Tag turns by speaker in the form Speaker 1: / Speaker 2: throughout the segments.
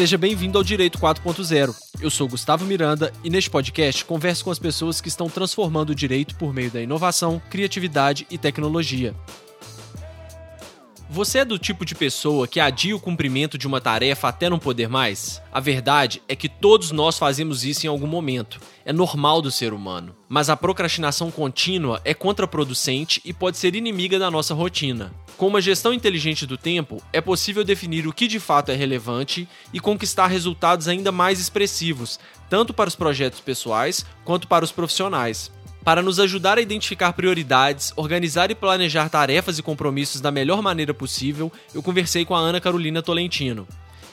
Speaker 1: Seja bem-vindo ao Direito 4.0. Eu sou Gustavo Miranda e neste podcast converso com as pessoas que estão transformando o direito por meio da inovação, criatividade e tecnologia. Você é do tipo de pessoa que adia o cumprimento de uma tarefa até não poder mais? A verdade é que todos nós fazemos isso em algum momento. É normal do ser humano. Mas a procrastinação contínua é contraproducente e pode ser inimiga da nossa rotina. Com uma gestão inteligente do tempo, é possível definir o que de fato é relevante e conquistar resultados ainda mais expressivos, tanto para os projetos pessoais quanto para os profissionais. Para nos ajudar a identificar prioridades, organizar e planejar tarefas e compromissos da melhor maneira possível, eu conversei com a Ana Carolina Tolentino.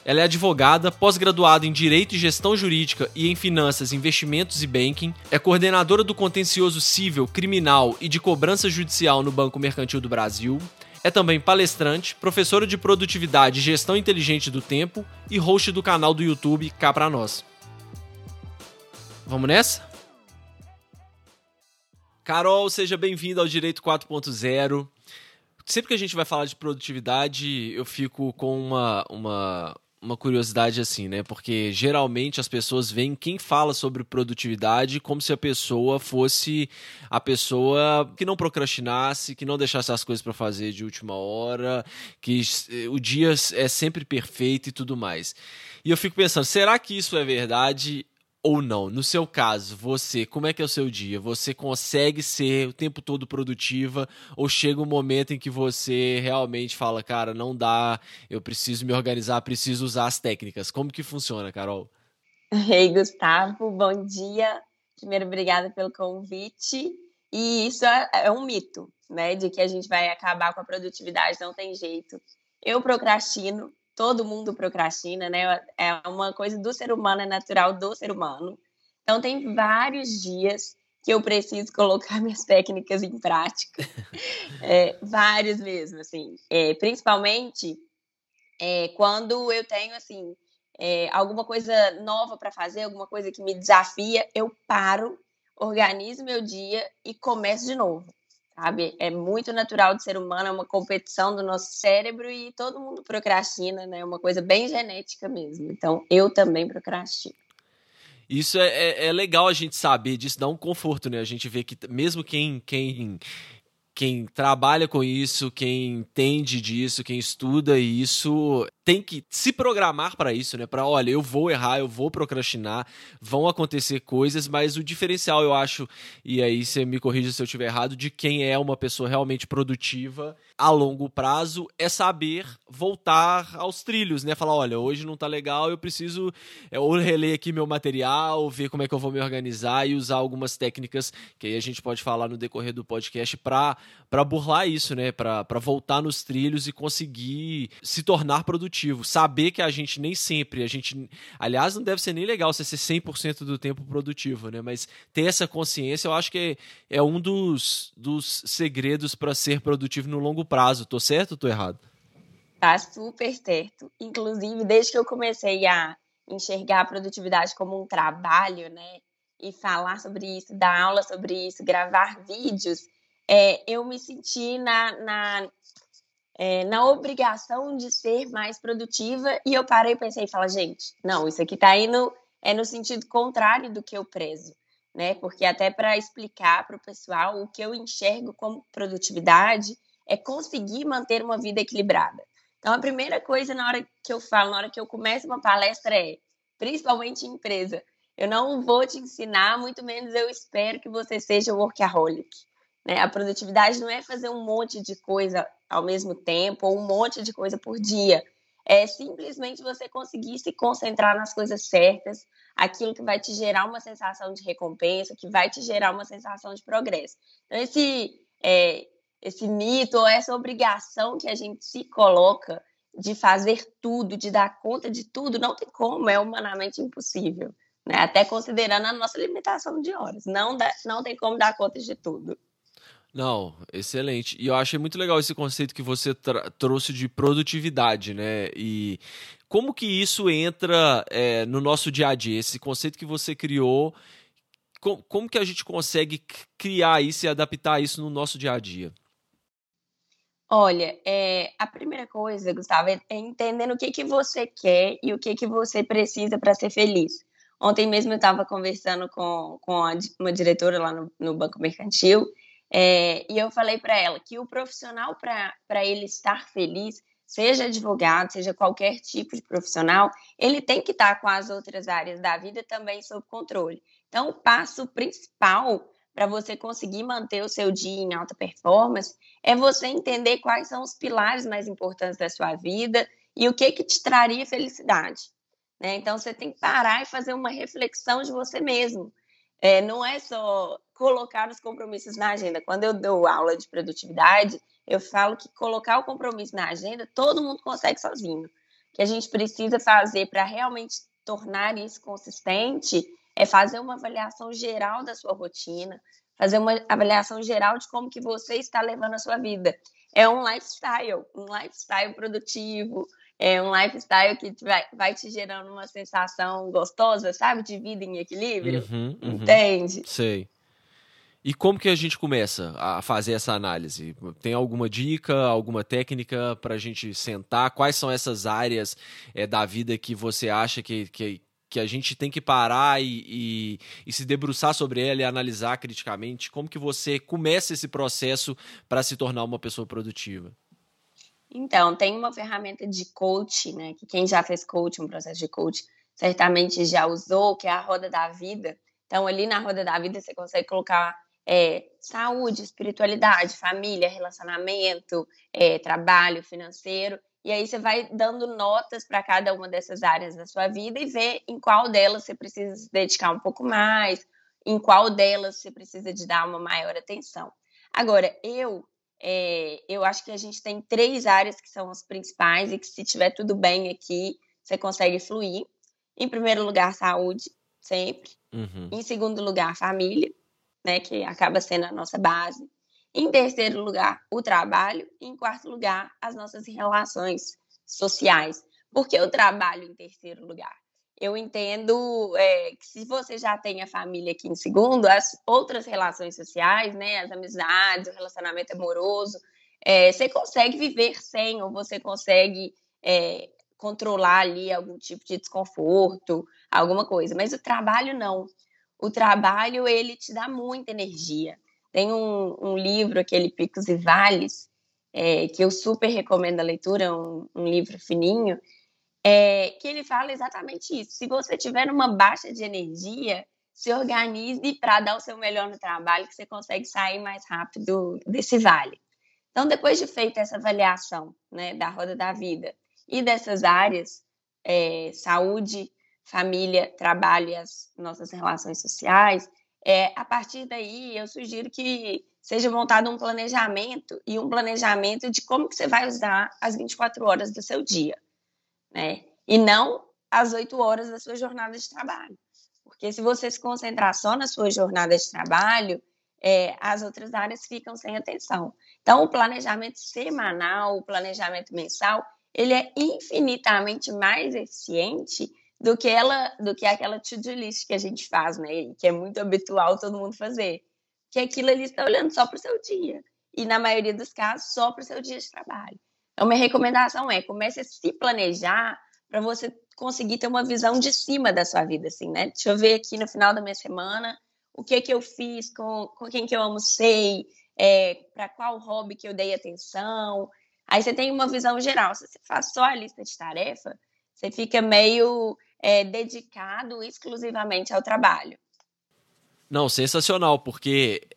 Speaker 1: Ela é advogada, pós-graduada em Direito e Gestão Jurídica e em Finanças, Investimentos e Banking, é coordenadora do contencioso civil, criminal e de cobrança judicial no Banco Mercantil do Brasil, é também palestrante, professora de produtividade e gestão inteligente do tempo e host do canal do YouTube Cá Pra Nós. Vamos nessa? Carol, seja bem-vinda ao Direito 4.0. Sempre que a gente vai falar de produtividade, eu fico com uma, uma, uma curiosidade assim, né? Porque geralmente as pessoas veem quem fala sobre produtividade como se a pessoa fosse a pessoa que não procrastinasse, que não deixasse as coisas para fazer de última hora, que o dia é sempre perfeito e tudo mais. E eu fico pensando, será que isso é verdade? Ou não. No seu caso, você, como é que é o seu dia? Você consegue ser o tempo todo produtiva ou chega um momento em que você realmente fala, cara, não dá, eu preciso me organizar, preciso usar as técnicas. Como que funciona, Carol?
Speaker 2: Ei, Gustavo, bom dia. Primeiro, obrigada pelo convite. E isso é, é um mito, né, de que a gente vai acabar com a produtividade, não tem jeito. Eu procrastino, todo mundo procrastina, né? É uma coisa do ser humano, é natural do ser humano. Então, tem vários dias que eu preciso colocar minhas técnicas em prática. É, vários mesmo, assim. É, principalmente é, quando eu tenho, assim, é, alguma coisa nova para fazer, alguma coisa que me desafia, eu paro, organizo meu dia e começo de novo sabe? É muito natural do ser humano, é uma competição do nosso cérebro e todo mundo procrastina, né? É uma coisa bem genética mesmo. Então, eu também procrastino.
Speaker 1: Isso é, é, é legal a gente saber disso, dá um conforto, né? A gente vê que mesmo quem, quem quem trabalha com isso, quem entende disso, quem estuda isso, tem que se programar para isso, né? Para, olha, eu vou errar, eu vou procrastinar, vão acontecer coisas, mas o diferencial, eu acho, e aí você me corrija se eu estiver errado, de quem é uma pessoa realmente produtiva a longo prazo é saber voltar aos trilhos, né? Falar, olha, hoje não tá legal, eu preciso é, ou reler aqui meu material, ver como é que eu vou me organizar e usar algumas técnicas que aí a gente pode falar no decorrer do podcast para burlar isso, né? Para voltar nos trilhos e conseguir se tornar produtivo. Saber que a gente nem sempre, a gente. Aliás, não deve ser nem legal você ser 100% do tempo produtivo, né? Mas ter essa consciência, eu acho que é, é um dos, dos segredos para ser produtivo no longo prazo. Tô certo ou tô errado?
Speaker 2: Tá super certo. Inclusive, desde que eu comecei a enxergar a produtividade como um trabalho, né? E falar sobre isso, dar aula sobre isso, gravar vídeos, é, eu me senti na, na é, na obrigação de ser mais produtiva e eu parei e pensei e falei, gente, não, isso aqui está indo é no sentido contrário do que eu prezo, né? Porque até para explicar para o pessoal o que eu enxergo como produtividade é conseguir manter uma vida equilibrada. Então, a primeira coisa na hora que eu falo, na hora que eu começo uma palestra é, principalmente em empresa, eu não vou te ensinar, muito menos eu espero que você seja workaholic. Né? A produtividade não é fazer um monte de coisa ao mesmo tempo ou um monte de coisa por dia. É simplesmente você conseguir se concentrar nas coisas certas, aquilo que vai te gerar uma sensação de recompensa, que vai te gerar uma sensação de progresso. Então, esse, é, esse mito ou essa obrigação que a gente se coloca de fazer tudo, de dar conta de tudo, não tem como, é humanamente impossível. Né? Até considerando a nossa limitação de horas. Não, dá, não tem como dar conta de tudo.
Speaker 1: Não, excelente. E eu achei muito legal esse conceito que você trouxe de produtividade, né? E como que isso entra é, no nosso dia a dia? Esse conceito que você criou, com, como que a gente consegue criar isso e adaptar isso no nosso dia a dia?
Speaker 2: Olha, é, a primeira coisa, Gustavo, é, entendendo o que, que você quer e o que, que você precisa para ser feliz. Ontem mesmo eu estava conversando com, com uma diretora lá no, no Banco Mercantil é, e eu falei para ela que o profissional, para ele estar feliz, seja advogado, seja qualquer tipo de profissional, ele tem que estar com as outras áreas da vida também sob controle. Então, o passo principal para você conseguir manter o seu dia em alta performance é você entender quais são os pilares mais importantes da sua vida e o que que te traria felicidade. Né? Então você tem que parar e fazer uma reflexão de você mesmo. É, não é só colocar os compromissos na agenda. Quando eu dou aula de produtividade, eu falo que colocar o compromisso na agenda todo mundo consegue sozinho. O que a gente precisa fazer para realmente tornar isso consistente é fazer uma avaliação geral da sua rotina, fazer uma avaliação geral de como que você está levando a sua vida. É um lifestyle, um lifestyle produtivo, é um lifestyle que vai, vai te gerando uma sensação gostosa, sabe, de vida em equilíbrio. Uhum, uhum. Entende?
Speaker 1: Sei. E como que a gente começa a fazer essa análise? Tem alguma dica, alguma técnica para a gente sentar? Quais são essas áreas é, da vida que você acha que, que, que a gente tem que parar e, e, e, se debruçar sobre ela e analisar criticamente? Como que você começa esse processo para se tornar uma pessoa produtiva?
Speaker 2: Então, tem uma ferramenta de coach, né? Que quem já fez coach, um processo de coach, certamente já usou, que é a roda da vida. Então, ali na roda da vida, você consegue colocar é, saúde, espiritualidade, família, relacionamento, é, trabalho financeiro. E aí você vai dando notas para cada uma dessas áreas da sua vida e ver em qual delas você precisa se dedicar um pouco mais, em qual delas você precisa de dar uma maior atenção. Agora, eu é, eu acho que a gente tem três áreas que são as principais e que se tiver tudo bem aqui, você consegue fluir. Em primeiro lugar, saúde, sempre. Uhum. Em segundo lugar, família, né, que acaba sendo a nossa base. Em terceiro lugar, o trabalho. E em quarto lugar, as nossas relações sociais. Por que o trabalho em terceiro lugar? Eu entendo é, que se você já tem a família aqui em segundo, as outras relações sociais, né, as amizades, o relacionamento amoroso, é, você consegue viver sem, ou você consegue é, controlar ali algum tipo de desconforto, alguma coisa. Mas o trabalho não. O trabalho, ele te dá muita energia. Tem um, um livro, aquele Picos e Vales, é, que eu super recomendo a leitura, um, um livro fininho, é, que ele fala exatamente isso. Se você tiver uma baixa de energia, se organize para dar o seu melhor no trabalho, que você consegue sair mais rápido desse vale. Então, depois de feita essa avaliação né, da roda da vida e dessas áreas, é, saúde, família, trabalho e as nossas relações sociais, é, a partir daí, eu sugiro que seja montado um planejamento e um planejamento de como que você vai usar as 24 horas do seu dia, né? E não as 8 horas da sua jornada de trabalho. Porque se você se concentrar só na sua jornada de trabalho, é, as outras áreas ficam sem atenção. Então, o planejamento semanal, o planejamento mensal, ele é infinitamente mais eficiente do que ela, do que aquela to-do list que a gente faz, né? Que é muito habitual todo mundo fazer. Que aquilo ali está olhando só para o seu dia. E na maioria dos casos, só para o seu dia de trabalho. Então, minha recomendação é comece a se planejar para você conseguir ter uma visão de cima da sua vida, assim, né? Deixa eu ver aqui no final da minha semana o que que eu fiz, com, com quem que eu almocei, é, para qual hobby que eu dei atenção. Aí você tem uma visão geral. Se você faz só a lista de tarefa, você fica meio é, dedicado exclusivamente ao trabalho.
Speaker 1: Não, sensacional, porque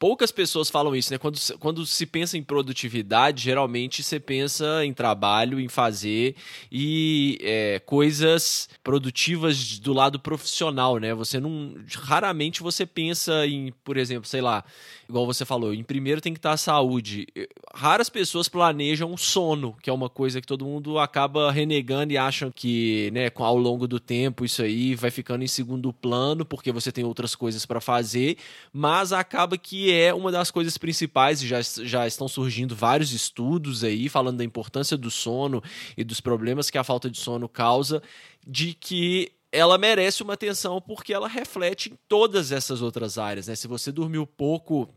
Speaker 1: poucas pessoas falam isso, né? Quando, quando se pensa em produtividade, geralmente você pensa em trabalho, em fazer e é, coisas produtivas do lado profissional, né? Você não. Raramente você pensa em, por exemplo, sei lá, igual você falou, em primeiro tem que estar a saúde. Raras pessoas planejam sono, que é uma coisa que todo mundo acaba renegando e acham que, né, ao longo do tempo isso aí vai ficando em segundo plano, porque você tem outras coisas para fazer, mas acaba que é uma das coisas principais, já, já estão surgindo vários estudos aí falando da importância do sono e dos problemas que a falta de sono causa, de que ela merece uma atenção porque ela reflete em todas essas outras áreas, né? Se você dormiu pouco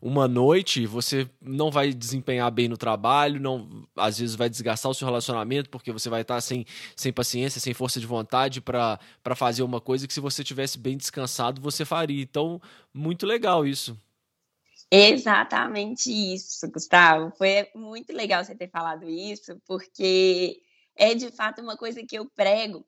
Speaker 1: uma noite, você não vai desempenhar bem no trabalho, não, às vezes vai desgastar o seu relacionamento, porque você vai estar sem, sem paciência, sem força de vontade para fazer uma coisa que se você tivesse bem descansado, você faria. Então, muito legal isso.
Speaker 2: Exatamente isso, Gustavo. Foi muito legal você ter falado isso, porque é de fato uma coisa que eu prego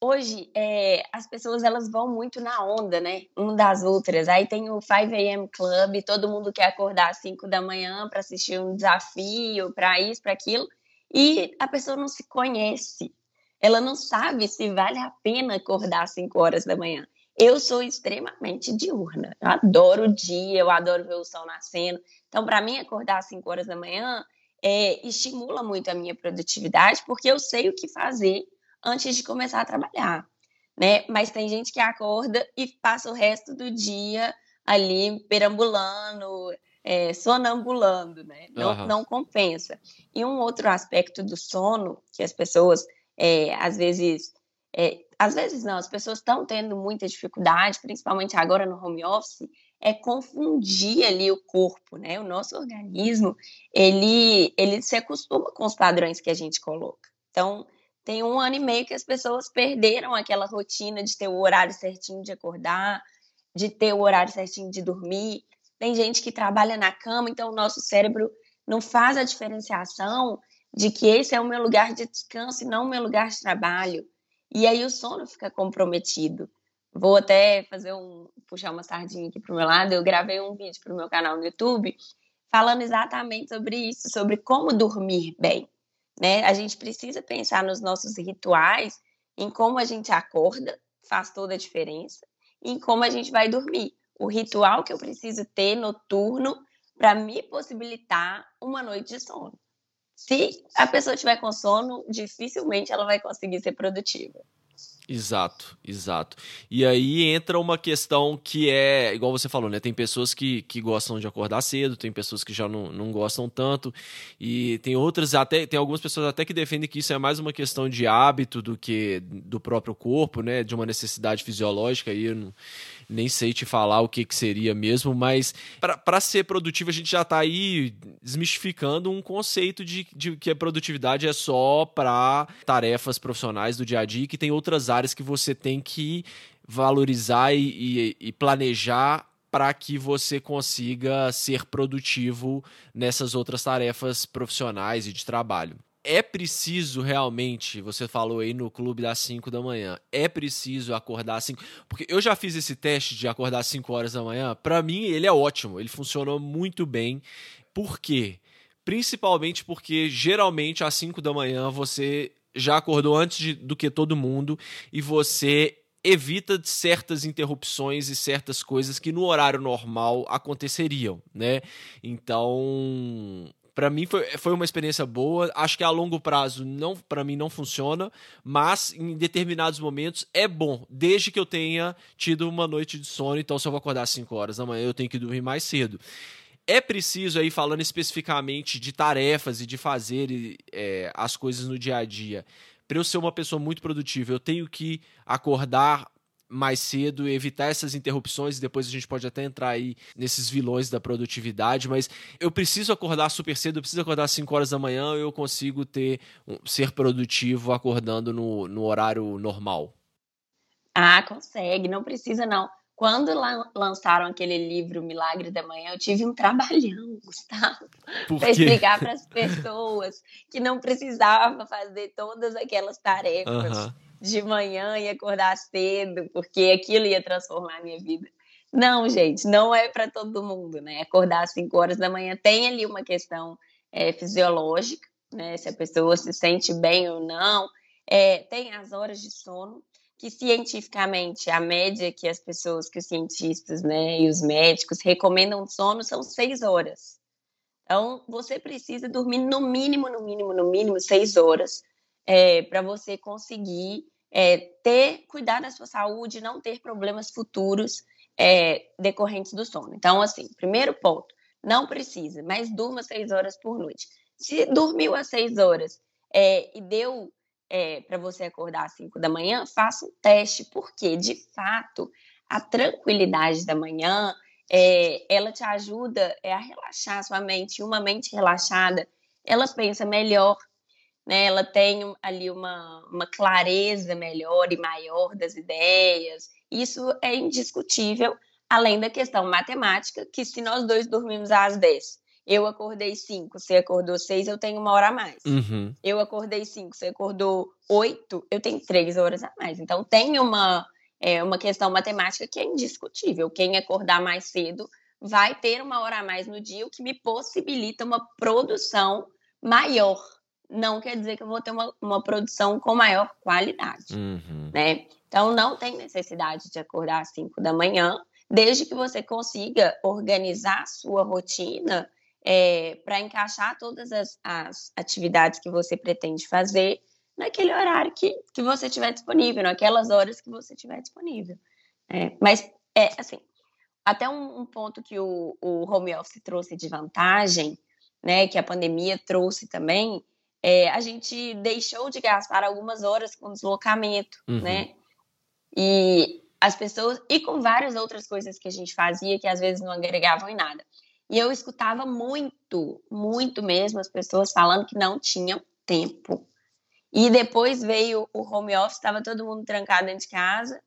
Speaker 2: hoje é, as pessoas elas vão muito na onda, né? Um das outras. Aí tem o 5 a.m. Club, todo mundo quer acordar às 5 da manhã para assistir um desafio, para isso, para aquilo, e a pessoa não se conhece. Ela não sabe se vale a pena acordar às 5 horas da manhã. Eu sou extremamente diurna. Eu adoro o dia, eu adoro ver o sol nascendo. Então, para mim, acordar às 5 horas da manhã é, estimula muito a minha produtividade, porque eu sei o que fazer antes de começar a trabalhar, né? Mas tem gente que acorda e passa o resto do dia ali perambulando, é, sonambulando, né? Não, uhum. não compensa. E um outro aspecto do sono que as pessoas é, às vezes é, às vezes não, as pessoas estão tendo muita dificuldade, principalmente agora no home office, é confundir ali o corpo, né? O nosso organismo, ele, ele se acostuma com os padrões que a gente coloca. Então, tem um ano e meio que as pessoas perderam aquela rotina de ter o horário certinho de acordar, de ter o horário certinho de dormir. Tem gente que trabalha na cama, então o nosso cérebro não faz a diferenciação de que esse é o meu lugar de descanso e não o meu lugar de trabalho. E aí o sono fica comprometido. Vou até fazer um puxar uma sardinha aqui para o meu lado. Eu gravei um vídeo para o meu canal no YouTube falando exatamente sobre isso, sobre como dormir bem. Né? A gente precisa pensar nos nossos rituais, em como a gente acorda, faz toda a diferença, e em como a gente vai dormir. O ritual que eu preciso ter noturno para me possibilitar uma noite de sono. Se a pessoa tiver com sono, dificilmente ela vai conseguir ser produtiva.
Speaker 1: Exato, exato. E aí entra uma questão que é, igual você falou, né? Tem pessoas que, que gostam de acordar cedo, tem pessoas que já não, não gostam tanto, e tem outras, até tem algumas pessoas até que defendem que isso é mais uma questão de hábito do que do próprio corpo, né? De uma necessidade fisiológica. E eu não, nem sei te falar o que, que seria mesmo, mas para ser produtivo a gente já está aí desmistificando um conceito de, de que a produtividade é só para tarefas profissionais do dia a dia, que tem outras áreas que você tem que valorizar e, e, e planejar para que você consiga ser produtivo nessas outras tarefas profissionais e de trabalho é preciso realmente, você falou aí no clube das 5 da manhã, é preciso acordar às 5, porque eu já fiz esse teste de acordar às 5 horas da manhã, para mim ele é ótimo, ele funcionou muito bem. Por quê? Principalmente porque geralmente às 5 da manhã você já acordou antes de, do que todo mundo e você evita certas interrupções e certas coisas que no horário normal aconteceriam, né? Então, para mim foi, foi uma experiência boa. Acho que a longo prazo não para mim não funciona, mas em determinados momentos é bom, desde que eu tenha tido uma noite de sono. Então, se eu vou acordar às 5 horas da manhã, eu tenho que dormir mais cedo. É preciso aí, falando especificamente de tarefas e de fazer é, as coisas no dia a dia, para eu ser uma pessoa muito produtiva, eu tenho que acordar mais cedo, evitar essas interrupções, e depois a gente pode até entrar aí nesses vilões da produtividade, mas eu preciso acordar super cedo, eu preciso acordar às 5 horas da manhã, eu consigo ter ser produtivo acordando no, no horário normal.
Speaker 2: Ah, consegue, não precisa não. Quando lançaram aquele livro Milagre da Manhã, eu tive um trabalhão, Gustavo, para explicar para as pessoas que não precisava fazer todas aquelas tarefas. Uhum de manhã e acordar cedo, porque aquilo ia transformar a minha vida. Não, gente, não é para todo mundo, né? Acordar às 5 horas da manhã tem ali uma questão é, fisiológica, né? Se a pessoa se sente bem ou não. É, tem as horas de sono, que cientificamente a média que as pessoas, que os cientistas, né, e os médicos recomendam de sono são seis horas. Então, você precisa dormir no mínimo, no mínimo, no mínimo seis horas é, para você conseguir é, ter, cuidar da sua saúde, não ter problemas futuros é, decorrentes do sono. Então, assim, primeiro ponto, não precisa, mas durma seis horas por noite. Se dormiu às seis horas é, e deu é, para você acordar às cinco da manhã, faça um teste, porque de fato a tranquilidade da manhã é, ela te ajuda é, a relaxar a sua mente. Uma mente relaxada, ela pensa melhor, né? Ela tem ali uma, uma clareza melhor e maior das ideias. Isso é indiscutível, além da questão matemática, que se nós dois dormimos às 10, eu acordei 5, você acordou 6, eu tenho uma hora a mais.
Speaker 1: Uhum.
Speaker 2: Eu acordei 5, você acordou 8, eu tenho 3 horas a mais. Então tem uma, é, uma questão matemática que é indiscutível. Quem acordar mais cedo vai ter uma hora a mais no dia, o que me possibilita uma produção maior não quer dizer que eu vou ter uma, uma produção com maior qualidade,
Speaker 1: uhum.
Speaker 2: né? Então, não tem necessidade de acordar às 5 da manhã, desde que você consiga organizar a sua rotina é, para encaixar todas as, as, atividades que você pretende fazer naquele horário que, que você tiver disponível, naquelas horas que você tiver disponível. É, mas, é assim, até um, um ponto que o, o home office trouxe de vantagem, né, que a pandemia trouxe também, é, a gente deixou de gastar algumas horas com deslocamento,
Speaker 1: uhum.
Speaker 2: né? E as pessoas, e com várias outras coisas que a gente fazia que às vezes não agregavam em nada. E eu escutava muito, muito mesmo as pessoas falando que não tinham tempo. E depois veio o home office, estava todo mundo trancado dentro de casa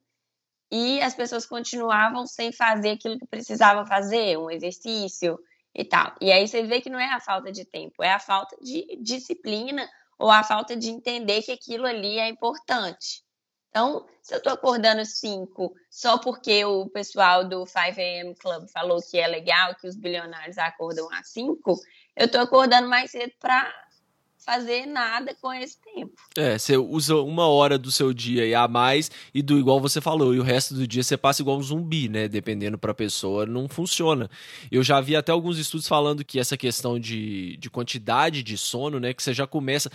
Speaker 2: e as pessoas continuavam sem fazer aquilo que precisavam fazer, um exercício, e tal. E aí você vê que não é a falta de tempo, é a falta de disciplina ou a falta de entender que aquilo ali é importante. Então, se eu estou acordando 5 só porque o pessoal do 5 AM Club falou que é legal, que os bilionários acordam às 5, eu estou acordando mais cedo para fazer nada com esse tempo.
Speaker 1: É, você usa uma hora do seu dia e a mais, e do igual você falou, e o resto do dia você passa igual um zumbi, né? Dependendo pra pessoa, não funciona. Eu já vi até alguns estudos falando que essa questão de, de quantidade de sono, né? Que você já começa.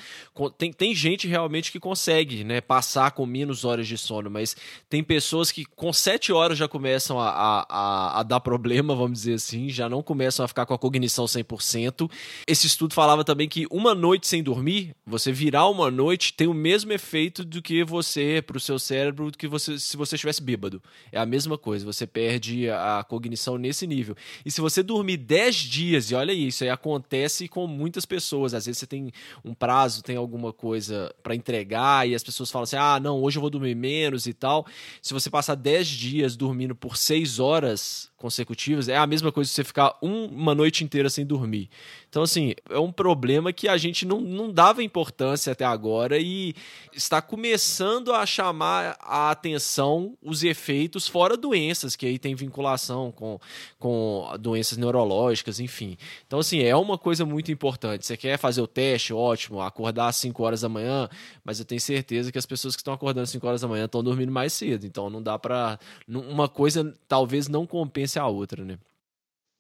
Speaker 1: Tem, tem gente realmente que consegue, né? Passar com menos horas de sono, mas tem pessoas que com sete horas já começam a, a, a, a dar problema, vamos dizer assim, já não começam a ficar com a cognição 100%. Esse estudo falava também que uma noite sem dormir, você virar uma noite tem o mesmo efeito do que você, para o seu cérebro, do que você se você estivesse bêbado. É a mesma coisa, você perde a cognição nesse nível. E se você dormir 10 dias, e olha isso, aí acontece com muitas pessoas. Às vezes você tem um prazo, tem alguma coisa para entregar, e as pessoas falam assim: ah, não, hoje eu vou dormir menos e tal. Se você passar 10 dias dormindo por 6 horas consecutivas, é a mesma coisa que você ficar uma noite inteira sem dormir. Então, assim, é um problema que a gente não, não dava importância até agora e está começando a chamar a atenção os efeitos, fora doenças, que aí tem vinculação com, com doenças neurológicas, enfim. Então, assim, é uma coisa muito importante. Você quer fazer o teste, ótimo, acordar às 5 horas da manhã, mas eu tenho certeza que as pessoas que estão acordando às 5 horas da manhã estão dormindo mais cedo. Então, não dá para. Uma coisa talvez não compense a outra, né?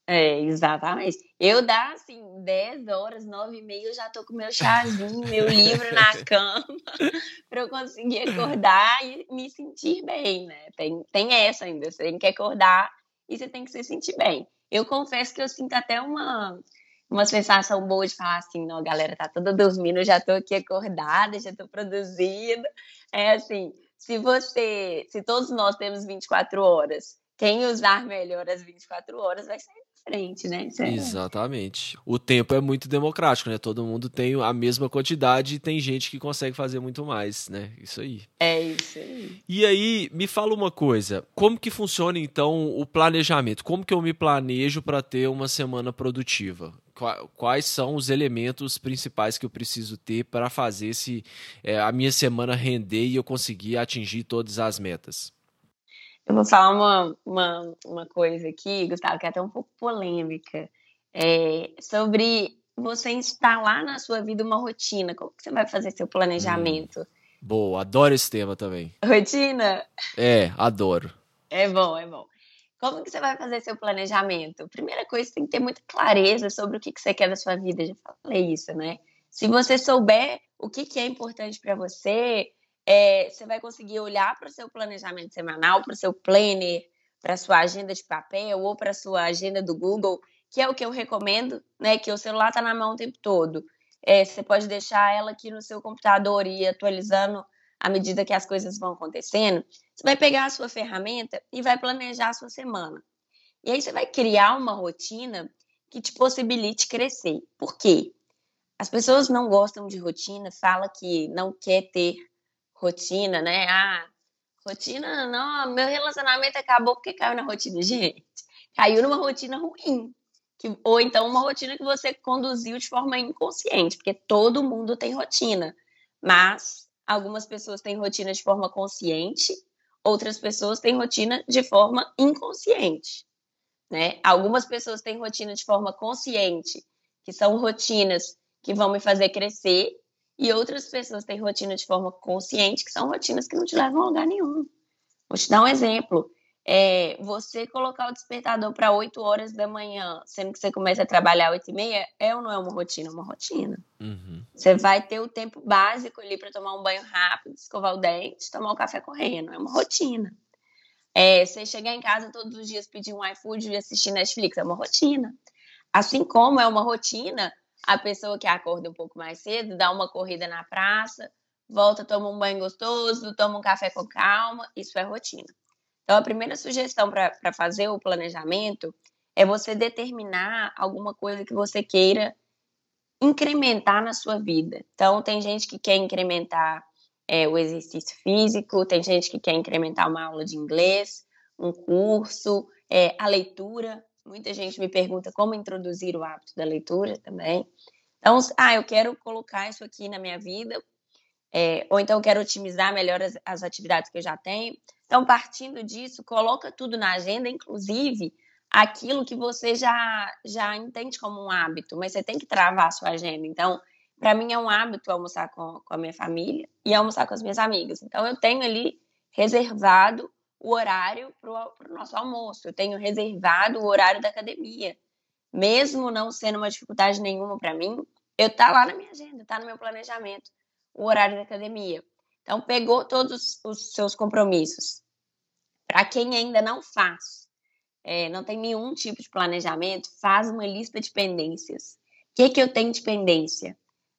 Speaker 2: É, exatamente. Eu dá assim, 10 horas, 9 e meia, eu já tô com meu chazinho, meu livro na cama, para eu conseguir acordar e me sentir bem, né? Tem, tem essa ainda, você tem que acordar e você tem que se sentir bem. Eu confesso que eu sinto até uma, uma sensação boa de falar assim, não, galera, tá toda dormindo, eu já tô aqui acordada, já tô produzindo. É assim, se você, se todos nós temos 24 horas, quem usar melhor as 24 horas vai sair frente, né?
Speaker 1: É... Exatamente. O tempo é muito democrático, né? Todo mundo tem a mesma quantidade e tem gente que consegue fazer muito mais, né? Isso aí.
Speaker 2: É isso aí.
Speaker 1: E aí, me fala uma coisa. Como que funciona, então, o planejamento? Como que eu me planejo para ter uma semana produtiva? Quais são os elementos principais que eu preciso ter para fazer esse, é, a minha semana render e eu conseguir atingir todas as metas?
Speaker 2: Eu vou falar uma, uma, uma coisa aqui, Gustavo, que é até um pouco polêmica, é, sobre você instalar na sua vida uma rotina. Como que você vai fazer seu planejamento? Hum,
Speaker 1: boa, adoro esse tema também.
Speaker 2: Rotina?
Speaker 1: É, adoro.
Speaker 2: É bom, é bom. Como que você vai fazer seu planejamento? Primeira coisa, você tem que ter muita clareza sobre o que, que você quer da sua vida. Já falei isso, né? Se você souber o que, que é importante para você, é, você vai conseguir olhar para o seu planejamento semanal, para o seu planner, para a sua agenda de papel ou para a sua agenda do Google, que é o que eu recomendo, né? Que o celular está na mão o tempo todo. É, você pode deixar ela aqui no seu computador e ir atualizando à medida que as coisas vão acontecendo. Você vai pegar a sua ferramenta e vai planejar a sua semana. E aí você vai criar uma rotina que te possibilite crescer. Por quê? As pessoas não gostam de rotina, fala que não quer ter rotina, né? Ah, rotina, não, meu relacionamento acabou porque caiu na rotina. Gente, caiu numa rotina ruim. Que, ou então uma rotina que você conduziu de forma inconsciente, porque todo mundo tem rotina. Mas algumas pessoas têm rotina de forma consciente, outras pessoas têm rotina de forma inconsciente. Né? Algumas pessoas têm rotina de forma consciente, que são rotinas que vão me fazer crescer, e outras pessoas têm rotina de forma consciente, que são rotinas que não te levam a lugar nenhum. Vou te dar um exemplo. É, você colocar o despertador para 8 horas da manhã, sendo que você começa a trabalhar às 8 e meia, é ou não é uma rotina? É uma rotina. Uhum. Você vai ter o tempo básico ali para tomar um banho rápido, escovar o dente, tomar um café correndo. É uma rotina. É, você chegar em casa todos os dias pedir um iFood e assistir Netflix, é uma rotina. Assim como é uma rotina a pessoa que acorda um pouco mais cedo, dá uma corrida na praça, volta, toma um banho gostoso, toma um café com calma, isso é rotina. Então, a primeira sugestão para fazer o planejamento é você determinar alguma coisa que você queira incrementar na sua vida. Então, tem gente que quer incrementar é, o exercício físico, tem gente que quer incrementar uma aula de inglês, um curso, é, a leitura. Muita gente me pergunta como introduzir o hábito da leitura também. Então, ah, eu quero colocar isso aqui na minha vida, é, ou então eu quero otimizar melhor as, as atividades que eu já tenho. Então, partindo disso, coloca tudo na agenda, inclusive aquilo que você já, já entende como um hábito, mas você tem que travar a sua agenda. Então, para mim é um hábito almoçar com, com a minha família e almoçar com as minhas amigas. Então, eu tenho ali reservado o horário para o nosso almoço, eu tenho reservado o horário da academia. Mesmo não sendo uma dificuldade nenhuma para mim, eu tá lá na minha agenda, tá no meu planejamento, o horário da academia. Então, pegou todos os seus compromissos. Para quem ainda não faz, é, não tem nenhum tipo de planejamento, faz uma lista de pendências. O que, que eu tenho de pendência?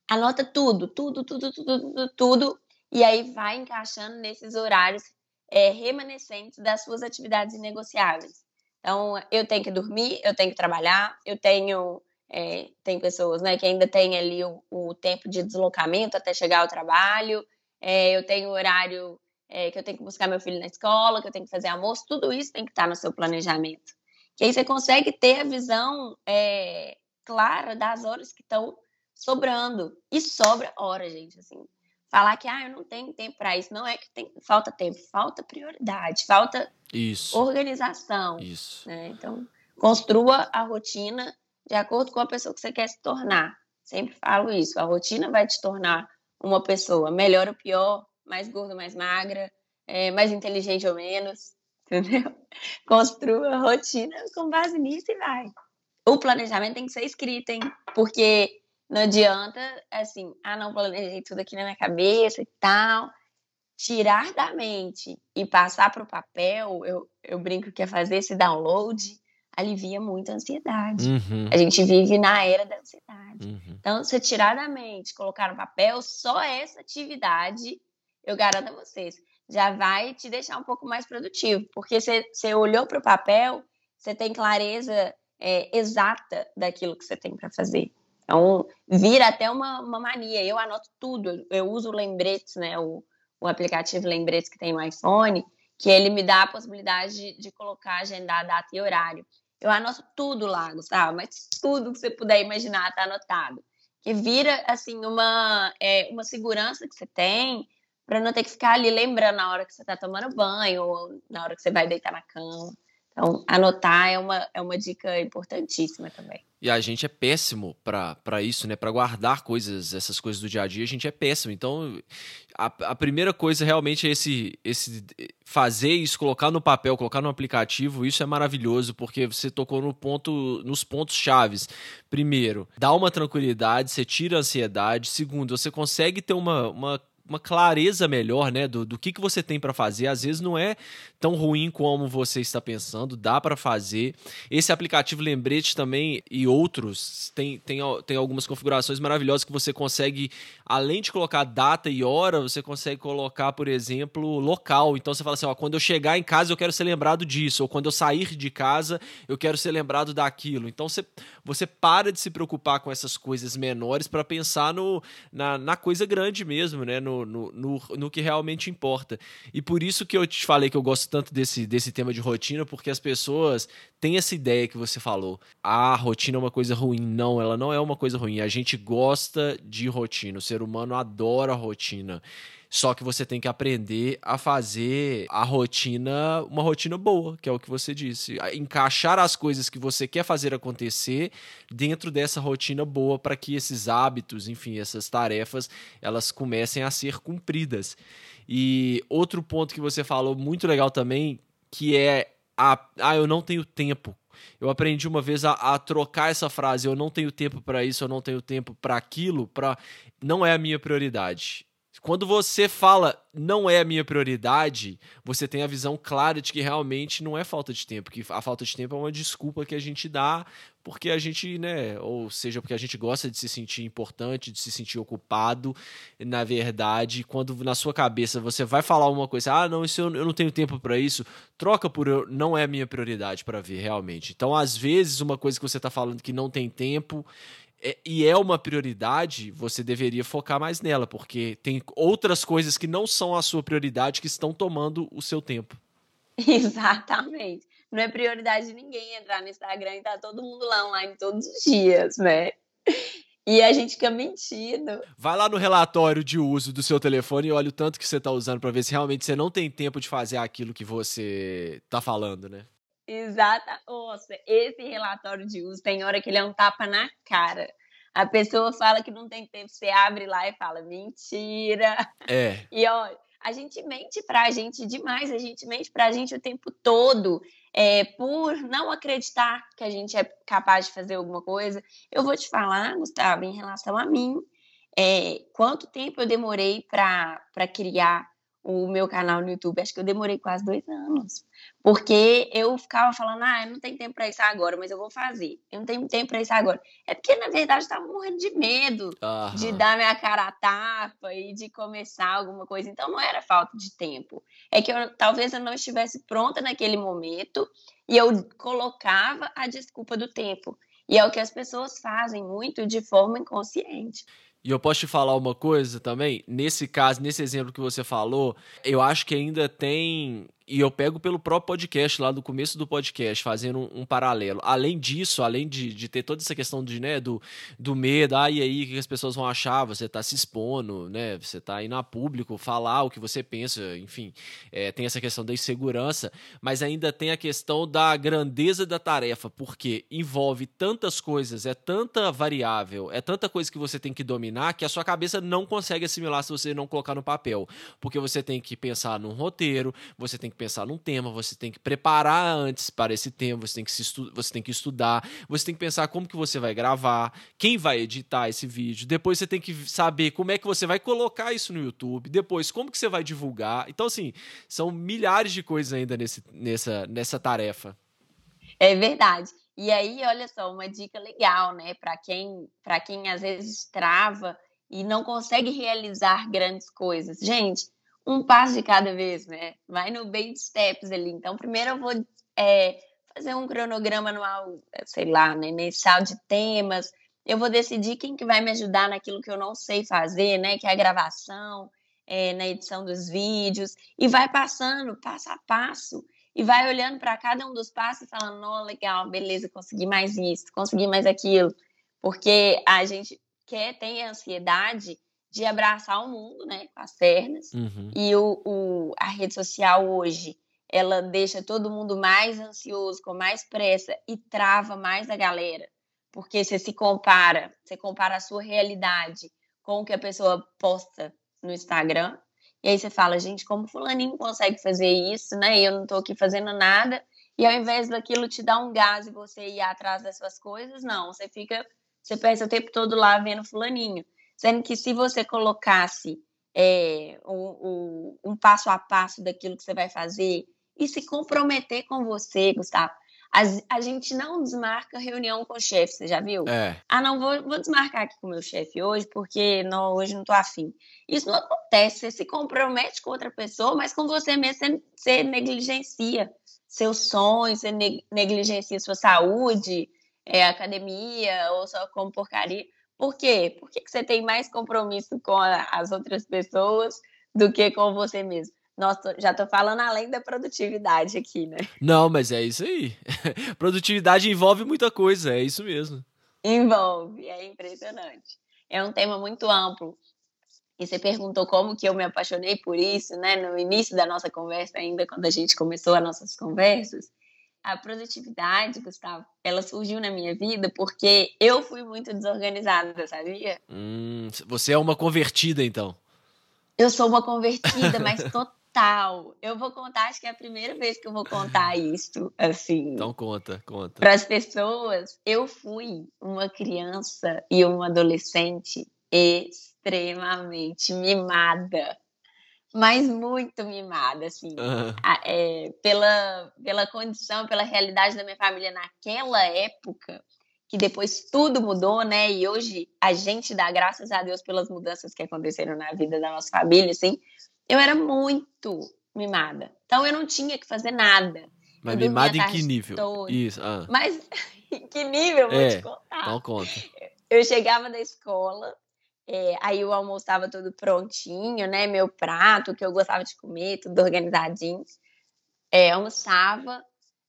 Speaker 2: anota tudo, tudo, tudo, tudo, tudo, tudo, e aí vai encaixando nesses horários é, remanescentes das suas atividades inegociáveis. Então, eu tenho que dormir, eu tenho que trabalhar, eu tenho. É, tem pessoas né, que ainda têm ali o, o, tempo de deslocamento até chegar ao trabalho, é, eu tenho horário é, que eu tenho que buscar meu filho na escola, que eu tenho que fazer almoço, tudo isso tem que estar no seu planejamento. Que aí você consegue ter a visão é, clara das horas que estão sobrando. E sobra hora, gente, assim. Falar que, ah, eu não tenho tempo para isso. Não é que tem, falta tempo, falta prioridade, falta
Speaker 1: isso.
Speaker 2: organização.
Speaker 1: Isso.
Speaker 2: Né? Então, construa a rotina de acordo com a pessoa que você quer se tornar. Sempre falo isso. A rotina vai te tornar uma pessoa melhor ou pior, mais gorda ou mais magra, é, mais inteligente ou menos, entendeu? Construa a rotina com base nisso e vai. O planejamento tem que ser escrito, hein? Porque não adianta, assim, ah, não planejei tudo aqui na minha cabeça e tal. Tirar da mente e passar para o papel, eu, eu brinco que é fazer esse download, alivia muito a ansiedade. Uhum. A gente vive na era da ansiedade. Uhum. Então, você tirar da mente, colocar no papel, só essa atividade, eu garanto a vocês, já vai te deixar um pouco mais produtivo, porque você, você olhou para o papel, você tem clareza é, exata daquilo que você tem para fazer. Então, vira até uma, uma mania. Eu anoto tudo. Eu uso lembretes, né? O, o aplicativo Lembretes que tem no iPhone, que ele me dá a possibilidade de, de colocar, agendar data e horário. Eu anoto tudo lá, Gustavo, mas tudo que você puder imaginar está anotado. Que vira, assim, uma, é, uma segurança que você tem para não ter que ficar ali lembrando na hora que você está tomando banho ou na hora que você vai deitar na cama. Então, anotar é uma, é uma dica importantíssima também.
Speaker 1: E a gente é péssimo para isso, né? Para guardar coisas, essas coisas do dia a dia, a gente é péssimo. Então, a, a primeira coisa realmente é esse, esse fazer isso, colocar no papel, colocar no aplicativo. Isso é maravilhoso porque você tocou no ponto, nos pontos chaves. Primeiro, dá uma tranquilidade, você tira a ansiedade. Segundo, você consegue ter uma, uma uma clareza melhor, né, do, do que, que você tem para fazer. Às vezes não é tão ruim como você está pensando, dá para fazer. Esse aplicativo Lembrete também e outros tem, tem, tem algumas configurações maravilhosas que você consegue, além de colocar data e hora, você consegue colocar, por exemplo, local. Então você fala assim, ó, quando eu chegar em casa eu quero ser lembrado disso, ou quando eu sair de casa eu quero ser lembrado daquilo. Então você, você para de se preocupar com essas coisas menores para pensar no, na, na coisa grande mesmo, né? No, no, no, no, que realmente importa. E por isso que eu te falei que eu gosto tanto desse, desse tema de rotina, porque as pessoas têm essa ideia que você falou. Ah, rotina é uma coisa ruim. Não, ela não é uma coisa ruim. A gente gosta de rotina. O ser humano adora rotina. Só que você tem que aprender a fazer a rotina uma rotina boa, que é o que você disse. Encaixar as coisas que você quer fazer acontecer dentro dessa rotina boa para que esses hábitos, enfim, essas tarefas, elas comecem a ser cumpridas. E outro ponto que você falou muito legal também, que é a, ah, eu não tenho tempo. Eu aprendi uma vez a, a trocar essa frase, eu não tenho tempo para isso, eu não tenho tempo para aquilo, para não é a minha prioridade. Quando você fala não é a minha prioridade, você tem a visão clara de que realmente não é falta de tempo, que a falta de tempo é uma desculpa que a gente dá porque a gente, né, ou seja, porque a gente gosta de se sentir importante, de se sentir ocupado. Na verdade, quando na sua cabeça você vai falar uma coisa, ah, não, isso eu, eu não tenho tempo para isso, troca por eu, não é a minha prioridade para ver realmente. Então, às vezes, uma coisa que você está falando que não tem tempo é, e é uma prioridade, você deveria focar mais nela, porque tem outras coisas que não são a sua prioridade que estão tomando o seu tempo.
Speaker 2: Exatamente. Não é prioridade de ninguém entrar no Instagram e tá todo mundo lá online todos os dias, né? E a gente fica mentindo.
Speaker 1: Vai lá no relatório de uso do seu telefone e olha o tanto que você está usando para ver se realmente você não tem tempo de fazer aquilo que você está falando, né?
Speaker 2: Exata. Nossa, esse relatório de uso tem hora que ele é um tapa na cara. A pessoa fala que não tem tempo, você abre lá e fala, mentira.
Speaker 1: É.
Speaker 2: E olha, a gente mente pra gente demais, a gente mente pra gente o tempo todo. É, por não acreditar que a gente é capaz de fazer alguma coisa. Eu vou te falar, Gustavo, em relação a mim, é, quanto tempo eu demorei para criar o meu canal no YouTube. Acho que eu demorei quase dois anos. Porque eu ficava falando, ah, eu não tenho tempo para isso agora, mas eu vou fazer. Eu não tenho tempo para isso agora. É porque, na verdade, eu estava morrendo de medo uhum. de dar minha cara a tapa e de começar alguma coisa. Então, não era falta de tempo. É que eu, talvez eu não estivesse pronta naquele momento e eu colocava a desculpa do tempo. E é o que as pessoas fazem muito de forma inconsciente.
Speaker 1: E eu posso te falar uma coisa também? Nesse caso, nesse exemplo que você falou, eu acho que ainda tem e eu pego pelo próprio podcast, lá do começo do podcast, fazendo um, um paralelo. Além disso, além de, de, ter toda essa questão de, né, do, do medo, ah, e aí o que as pessoas vão achar? Você está se expondo, né? Você está indo a público, falar o que você pensa, enfim, é, tem essa questão da insegurança, mas ainda tem a questão da grandeza da tarefa, porque envolve tantas coisas, é tanta variável, é tanta coisa que você tem que dominar que a sua cabeça não consegue assimilar se você não colocar no papel. Porque você tem que pensar num roteiro, você tem que que pensar num tema, você tem que preparar antes para esse tema, você tem que, estu você tem que estudar, você tem que pensar como que você vai gravar, quem vai editar esse vídeo, depois você tem que saber como é que você vai colocar isso no YouTube, depois como que você vai divulgar. Então, assim, são milhares de coisas ainda nesse, nessa, nessa tarefa.
Speaker 2: É verdade. E aí, olha só, uma dica legal, né, para quem, quem às vezes trava e não consegue realizar grandes coisas. Gente, um passo de cada vez, né? Vai no baby steps ali. Então, primeiro eu vou é, fazer um cronograma anual, sei lá, né, mensal de temas. Eu vou decidir quem que vai me ajudar naquilo que eu não sei fazer, né? Que é a gravação, é, na edição dos vídeos. E vai passando passo a passo. E vai olhando para cada um dos passos e falando, oh, legal, beleza, consegui mais isso, consegui mais aquilo. Porque a gente quer, tem ansiedade de abraçar o mundo, né, com as pernas. Uhum. E o, o, a rede social hoje, ela deixa todo mundo mais ansioso, com mais pressa e trava mais a galera. Porque você se compara, você compara a sua realidade com o que a pessoa posta no Instagram. E aí você fala, gente, como fulaninho consegue fazer isso, né? E eu não tô aqui fazendo nada. E ao invés daquilo te dar um gás e você ir atrás das suas coisas, não, você fica, você pensa o tempo todo lá vendo fulaninho. Sendo que se você colocasse é, um, um, passo a passo daquilo que você vai fazer e se comprometer com você, Gustavo. A, a gente não desmarca reunião com o chefe, você já viu?
Speaker 1: É.
Speaker 2: Ah, não, vou, vou desmarcar aqui com o meu chefe hoje, porque não, hoje não tô afim. Isso não acontece. Você se compromete com outra pessoa, mas com você mesmo você, você negligencia seus sonhos, você negligencia sua saúde, é, academia, ou só com porcaria. Por quê? Por que, você tem mais compromisso com a, as outras pessoas do que com você mesmo? Nossa, já tô falando além da produtividade aqui, né?
Speaker 1: Não, mas é isso aí. produtividade envolve muita coisa, é isso mesmo.
Speaker 2: Envolve, é impressionante. É um tema muito amplo. E você perguntou como que eu me apaixonei por isso, né? No início da nossa conversa, ainda quando a gente começou as nossas conversas. A produtividade, Gustavo, ela surgiu na minha vida porque eu fui muito desorganizada, sabia?
Speaker 1: Hum, você é uma convertida, então.
Speaker 2: Eu sou uma convertida, mas total. Eu vou contar, acho que é a primeira vez que eu vou contar isso, assim.
Speaker 1: Então conta, conta.
Speaker 2: Para as pessoas, eu fui uma criança e uma adolescente extremamente mimada. Mas muito mimada, assim. Uhum. É, pela, pela condição, pela realidade da minha família naquela época, que depois tudo mudou, né? E hoje a gente dá graças a Deus pelas mudanças que aconteceram na vida da nossa família, assim eu era muito mimada. Então eu não tinha que fazer nada.
Speaker 1: Mas mimada em que nível?
Speaker 2: Toda.
Speaker 1: Isso. Ah.
Speaker 2: Mas em que nível? Vou
Speaker 1: é,
Speaker 2: te contar.
Speaker 1: Então conta.
Speaker 2: Eu chegava da escola, é, aí o almoço estava tudo prontinho, né? Meu prato, que eu gostava de comer, tudo organizadinho. É, almoçava.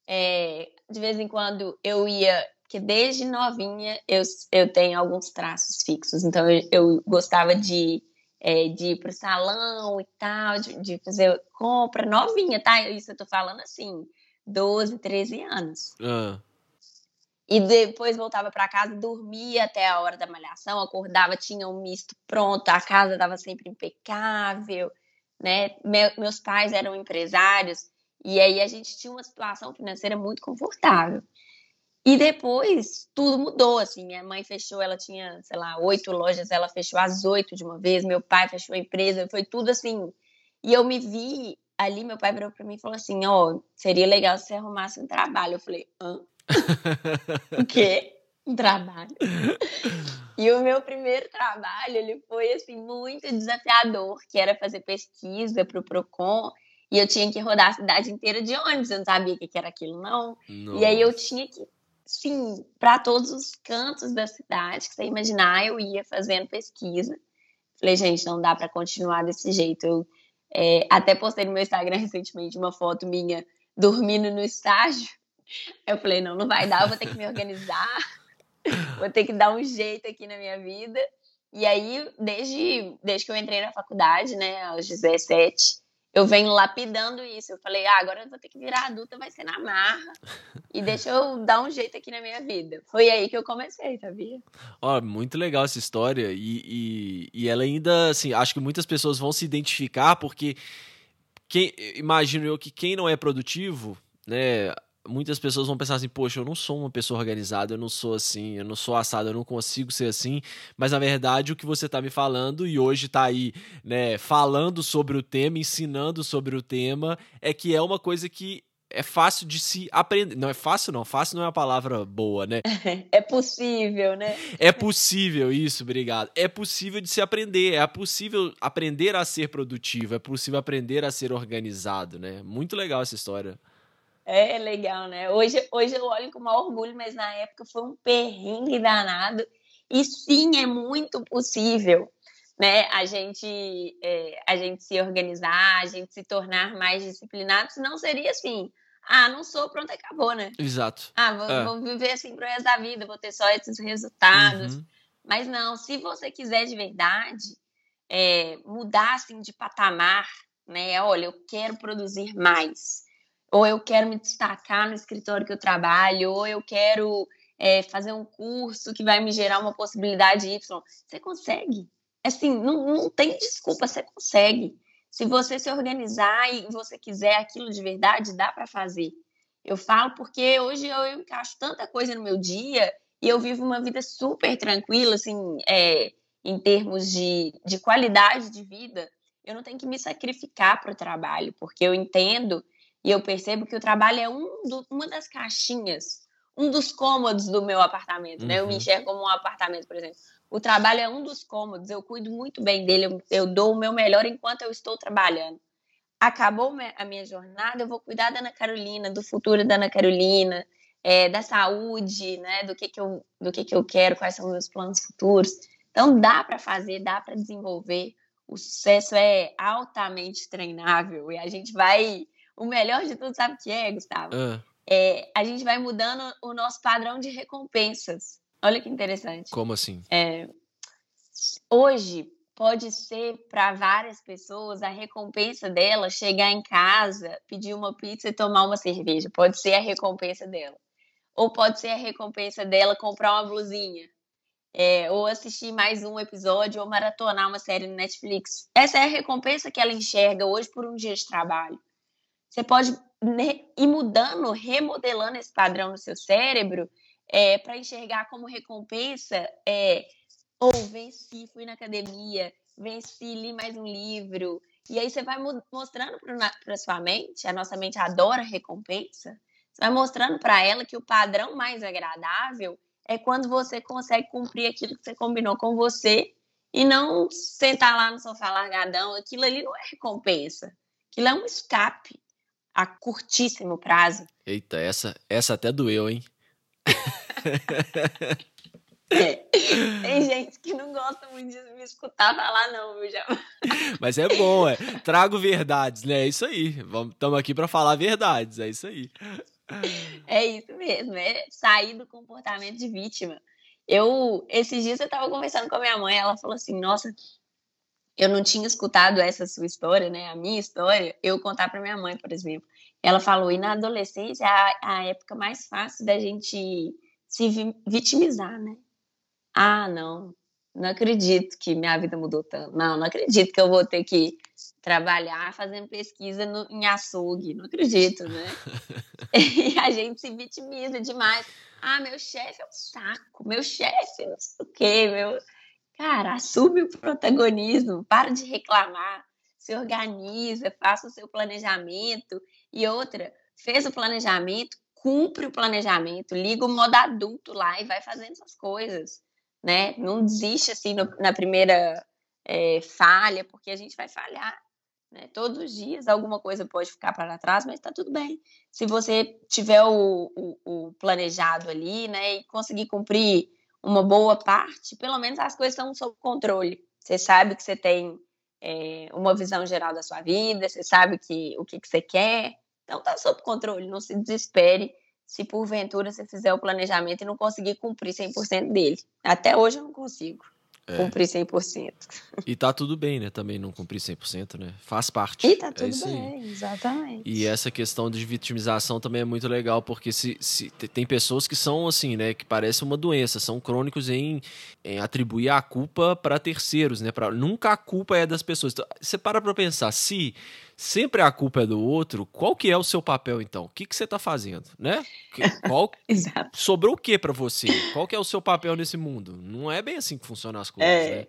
Speaker 2: É, de vez em quando eu ia, que desde novinha eu, eu tenho alguns traços fixos, então eu, eu gostava de é, de ir pro salão e tal, de, de, fazer compra novinha, tá? Isso eu tô falando assim, 12, 13 anos.
Speaker 1: Ah.
Speaker 2: E depois voltava para casa, dormia até a hora da malhação, acordava, tinha um misto pronto, a casa estava sempre impecável, né? Me, meus pais eram empresários e aí a gente tinha uma situação financeira muito confortável. E depois tudo mudou, assim. Minha mãe fechou, ela tinha, sei lá, oito lojas, ela fechou as oito de uma vez. Meu pai fechou a empresa, foi tudo assim. E eu me vi ali, meu pai virou para mim e falou assim: Ó, oh, seria legal se você arrumasse um trabalho. Eu falei: hã? o quê? Um trabalho? e o meu primeiro trabalho, ele foi, assim, muito desafiador, que era fazer pesquisa para o PROCON. E eu tinha que rodar a cidade inteira de ônibus, eu não sabia o que era aquilo, não. Nossa. E aí eu tinha que sim, para todos os cantos da cidade que você imaginar, eu ia fazendo pesquisa. Falei, gente, não dá para continuar desse jeito. Eu é, até postei no meu Instagram recentemente uma foto minha dormindo no estágio. Eu falei, não, não vai dar, eu vou ter que me organizar, vou ter que dar um jeito aqui na minha vida. E aí, desde, desde que eu entrei na faculdade, né, aos 17, eu venho lapidando isso. Eu falei, ah, agora eu vou ter que virar adulta, vai ser na marra. E deixa eu dar um jeito aqui na minha vida. Foi aí que eu comecei, sabia?
Speaker 1: Ó, muito legal essa história. E, e, e ela ainda, assim, acho que muitas pessoas vão se identificar, porque quem, imagino eu que quem não é produtivo, né, muitas pessoas vão pensar assim, poxa, eu não sou uma pessoa organizada, eu não sou assim, eu não sou assado, eu não consigo ser assim, mas na verdade o que você está me falando e hoje está aí, né, falando sobre o tema, ensinando sobre o tema, é que é uma coisa que é fácil de se aprender. Não é fácil, não. Fácil não é uma palavra boa, né?
Speaker 2: É possível, né?
Speaker 1: É possível, isso, obrigado. É possível de se aprender. É possível aprender a ser produtivo. É possível aprender a ser organizado, né? Muito legal essa história.
Speaker 2: É legal, né? Hoje, hoje eu olho com maior orgulho, mas na época foi um perrengue danado. E sim, é muito possível, né? A gente, é, a gente se organizar, a gente se tornar mais disciplinado, senão seria assim. Ah, não sou, pronto, acabou, né?
Speaker 1: Exato.
Speaker 2: Ah, vou, é. vou viver assim pro resto da vida, vou ter só esses resultados. Uhum. Mas não, se você quiser de verdade é, mudar assim de patamar, né? Olha, eu quero produzir mais ou eu quero me destacar no escritório que eu trabalho, ou eu quero é, fazer um curso que vai me gerar uma possibilidade Y. Você consegue. Assim, não, não tem desculpa, você consegue. Se você se organizar e você quiser aquilo de verdade, dá para fazer. Eu falo porque hoje eu, encaixo tanta coisa no meu dia e eu vivo uma vida super tranquila, assim, é, em termos de, de qualidade de vida eu não tenho que me sacrificar para o trabalho, porque eu entendo e eu percebo que o trabalho é um do, uma das caixinhas, um dos cômodos do meu apartamento, uhum. né? Eu me uhum. enxergo como um apartamento, por exemplo. O trabalho é um dos cômodos, eu cuido muito bem dele, eu, eu dou o meu melhor enquanto eu estou trabalhando. Acabou a minha jornada, eu vou cuidar da Ana Carolina, do futuro da Ana Carolina, é, da saúde, né? Do que, que, eu, do que, que eu quero, quais são os meus planos futuros. Então dá para fazer, dá para desenvolver. O sucesso é altamente treinável e a gente vai. O melhor de tudo, sabe o que é, Gustavo? Uh. É, a gente vai mudando o nosso padrão de recompensas. Olha que interessante.
Speaker 1: Como assim?
Speaker 2: É, hoje pode ser para várias pessoas a recompensa dela chegar em casa, pedir uma pizza e tomar uma cerveja. Pode ser a recompensa dela. Ou pode ser a recompensa dela comprar uma blusinha. É, ou assistir mais um episódio, ou maratonar uma série no Netflix. Essa é a recompensa que ela enxerga hoje por um dia de trabalho. Você pode ir mudando, remodelando esse padrão no seu cérebro é, para enxergar como recompensa é, ou venci, fui na academia, venci, li mais um livro. E aí você vai mostrando para sua mente, a nossa mente adora recompensa, você vai mostrando para ela que o padrão mais agradável é quando você consegue cumprir aquilo que você combinou com você e não sentar lá no sofá largadão. Aquilo ali não é recompensa. Aquilo é um escape a curtíssimo prazo.
Speaker 1: Eita, essa, essa até doeu, hein?
Speaker 2: É. Tem gente que não gosta muito de me escutar falar, não, viu, já.
Speaker 1: Mas é bom, é. Trago verdades, né? É isso aí. Estamos aqui para falar verdades, é isso aí.
Speaker 2: É isso mesmo, é sair do comportamento de vítima. Eu, esses dias eu estava conversando com a minha mãe, ela falou assim: Nossa, eu não tinha escutado essa sua história, né? A minha história, eu contar para minha mãe, por exemplo. Ela falou: E na adolescência é a, a época mais fácil da gente se vitimizar, né? Ah, não, não acredito que minha vida mudou tanto. Não, não acredito que eu vou ter que trabalhar fazendo pesquisa no, em açougue. Não acredito, né? e a gente se vitimiza demais. Ah, meu chefe é um saco, meu chefe não sei o quê, meu. Cara, assume o protagonismo, para de reclamar, se organiza, faça o seu planejamento. E outra, fez o planejamento, cumpre o planejamento, liga o modo adulto lá e vai fazendo essas coisas né? Não desiste assim no, na primeira é, falha, porque a gente vai falhar. Né? Todos os dias alguma coisa pode ficar para trás, mas está tudo bem. Se você tiver o, o, o, planejado ali, né, e conseguir cumprir uma boa parte, pelo menos as coisas estão sob controle. Você sabe que você tem é, uma visão geral da sua vida, você sabe que, o que, que você quer, então está sob controle. Não se desespere se porventura você fizer o planejamento e não conseguir cumprir 100% dele. Até hoje eu não consigo é. cumprir 100%.
Speaker 1: E tá tudo bem, né? Também não cumprir 100%, né? Faz parte.
Speaker 2: E tá é tudo é bem, aí. exatamente.
Speaker 1: E essa questão de vitimização também é muito legal, porque se, se tem pessoas que são assim, né? Que parece uma doença, são crônicos em, em atribuir a culpa para terceiros, né? Pra, nunca a culpa é das pessoas. Então, você para pra pensar, se sempre a culpa é do outro, qual que é o seu papel então? O que, que você está fazendo, né? Qual, sobrou o que para você? Qual que é o seu papel nesse mundo? Não é bem assim que funcionam as coisas, é. né?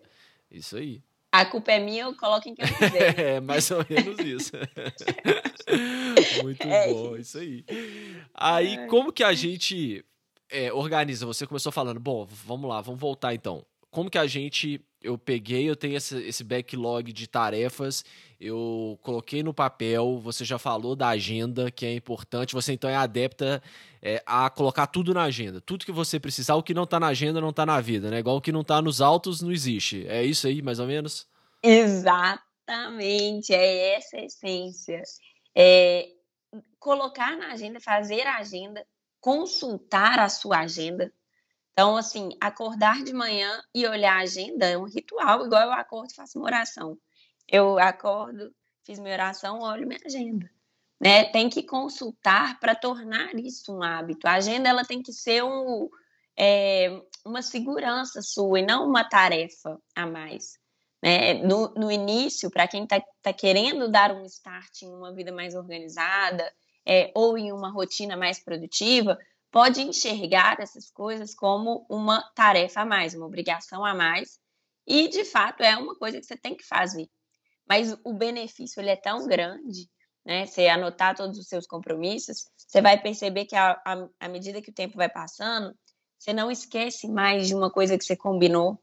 Speaker 1: Isso aí.
Speaker 2: A culpa é minha, eu coloco em quem eu quiser.
Speaker 1: é, mais ou menos isso. Muito é bom, isso aí. Aí, como que a gente é, organiza? Você começou falando, bom, vamos lá, vamos voltar então. Como que a gente eu peguei, eu tenho esse, esse backlog de tarefas, eu coloquei no papel, você já falou da agenda, que é importante, você então é adepta é, a colocar tudo na agenda. Tudo que você precisar, o que não está na agenda não está na vida, né? Igual o que não está nos autos não existe. É isso aí, mais ou menos?
Speaker 2: Exatamente, é essa a essência. É, colocar na agenda, fazer a agenda, consultar a sua agenda, então, assim, acordar de manhã e olhar a agenda é um ritual, igual eu acordo e faço uma oração. Eu acordo, fiz minha oração, olho minha agenda. Né? Tem que consultar para tornar isso um hábito. A agenda ela tem que ser um, é, uma segurança sua e não uma tarefa a mais. Né? No, no início, para quem está tá querendo dar um start em uma vida mais organizada é, ou em uma rotina mais produtiva, pode enxergar essas coisas como uma tarefa a mais, uma obrigação a mais, e de fato é uma coisa que você tem que fazer. mas o benefício ele é tão grande, né? Você anotar todos os seus compromissos, você vai perceber que à medida que o tempo vai passando, você não esquece mais de uma coisa que você combinou.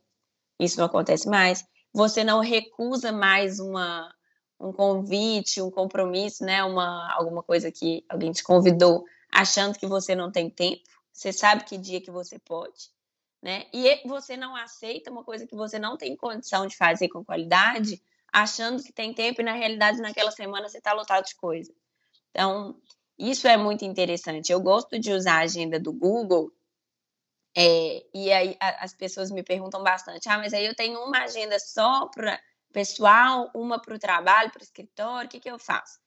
Speaker 2: Isso não acontece mais. Você não recusa mais uma, um convite, um compromisso, né? Uma, alguma coisa que alguém te convidou achando que você não tem tempo. Você sabe que dia que você pode né? E você não aceita uma coisa que você não tem condição de fazer com qualidade, achando que tem tempo e na realidade naquela semana você está lotado de coisa. Então, isso é muito interessante. Eu gosto de usar a agenda do Google é, e aí a, as pessoas me perguntam bastante: ah, mas aí eu tenho uma agenda só para pessoal, uma para o trabalho, para o escritório, o que, que eu faço?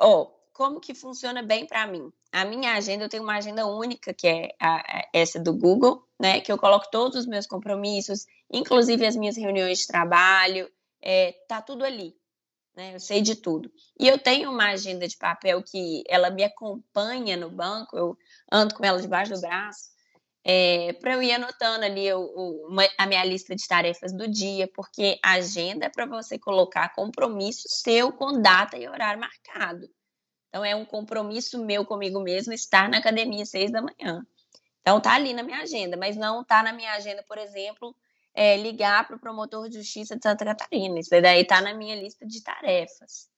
Speaker 2: Oh, como que funciona bem para mim? A minha agenda, eu tenho uma agenda única, que é a, essa do Google, né? Que eu coloco todos os meus compromissos, inclusive as minhas reuniões de trabalho, é, tá tudo ali. Né? Eu sei de tudo. E eu tenho uma agenda de papel que ela me acompanha no banco, eu ando com ela debaixo do braço, é, para eu ir anotando ali uma, a minha lista de tarefas do dia, porque a agenda é para você colocar compromisso seu com data e horário marcado. Então, é um compromisso meu comigo mesmo estar na academia às seis da manhã. Então, tá ali na minha agenda, mas não tá na minha agenda, por exemplo, é, ligar para o promotor de justiça de Santa Catarina. Isso daí tá na minha lista de tarefas.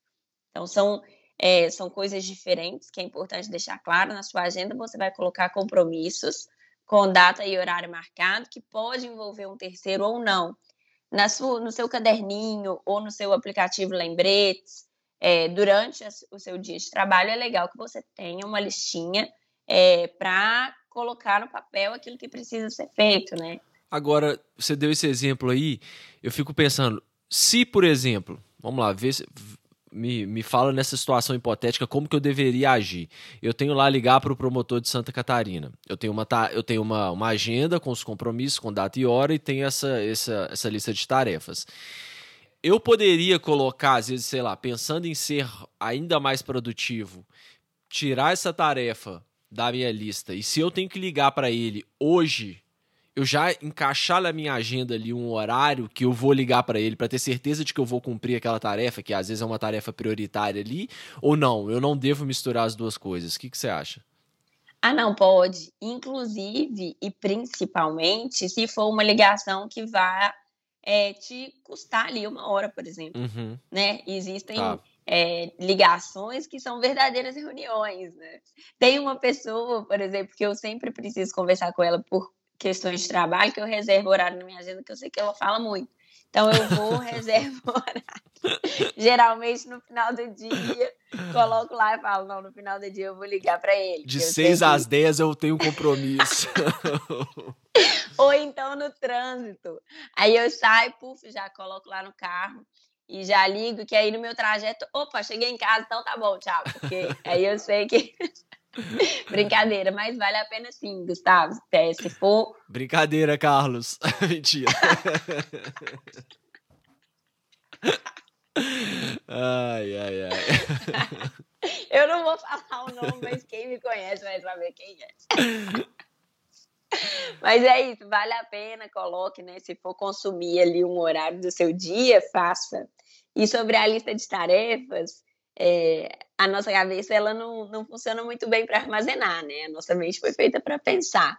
Speaker 2: Então, são, é, são coisas diferentes que é importante deixar claro. Na sua agenda, você vai colocar compromissos com data e horário marcado, que pode envolver um terceiro ou não. Na sua, no seu caderninho ou no seu aplicativo Lembretes, é, durante o seu dia de trabalho, é legal que você tenha uma listinha é, para colocar no papel aquilo que precisa ser feito, né?
Speaker 1: Agora, você deu esse exemplo aí, eu fico pensando, se, por exemplo, vamos lá, vê, me, me fala nessa situação hipotética como que eu deveria agir. Eu tenho lá ligar para o promotor de Santa Catarina. Eu tenho, uma, eu tenho uma, uma agenda com os compromissos, com data e hora, e tenho essa, essa, essa lista de tarefas eu poderia colocar, às vezes, sei lá, pensando em ser ainda mais produtivo, tirar essa tarefa da minha lista e se eu tenho que ligar para ele hoje, eu já encaixar na minha agenda ali um horário que eu vou ligar para ele para ter certeza de que eu vou cumprir aquela tarefa, que às vezes é uma tarefa prioritária ali, ou não, eu não devo misturar as duas coisas. O que, que você acha?
Speaker 2: Ah, não, pode. Inclusive e principalmente se for uma ligação que vá é, te custar ali uma hora, por exemplo. Uhum. Né? Existem tá. é, ligações que são verdadeiras reuniões. Né? Tem uma pessoa, por exemplo, que eu sempre preciso conversar com ela por questões de trabalho, que eu reservo horário na minha agenda, que eu sei que ela fala muito. Então eu vou, reservo horário. Geralmente no final do dia, coloco lá e falo: não, no final do dia eu vou ligar para ele.
Speaker 1: De 6 às 10 eu tenho compromisso.
Speaker 2: Ou então no trânsito. Aí eu saio, puf, já coloco lá no carro e já ligo, que aí no meu trajeto, opa, cheguei em casa, então tá bom, tchau. Porque aí eu sei que. Brincadeira, mas vale a pena sim, Gustavo. É, se for.
Speaker 1: Brincadeira, Carlos. Mentira. ai, ai, ai.
Speaker 2: Eu não vou falar o nome, mas quem me conhece vai saber quem é. Mas é isso, vale a pena, coloque, né? Se for consumir ali um horário do seu dia, faça. E sobre a lista de tarefas, é, a nossa cabeça ela não, não funciona muito bem para armazenar, né? A nossa mente foi feita para pensar.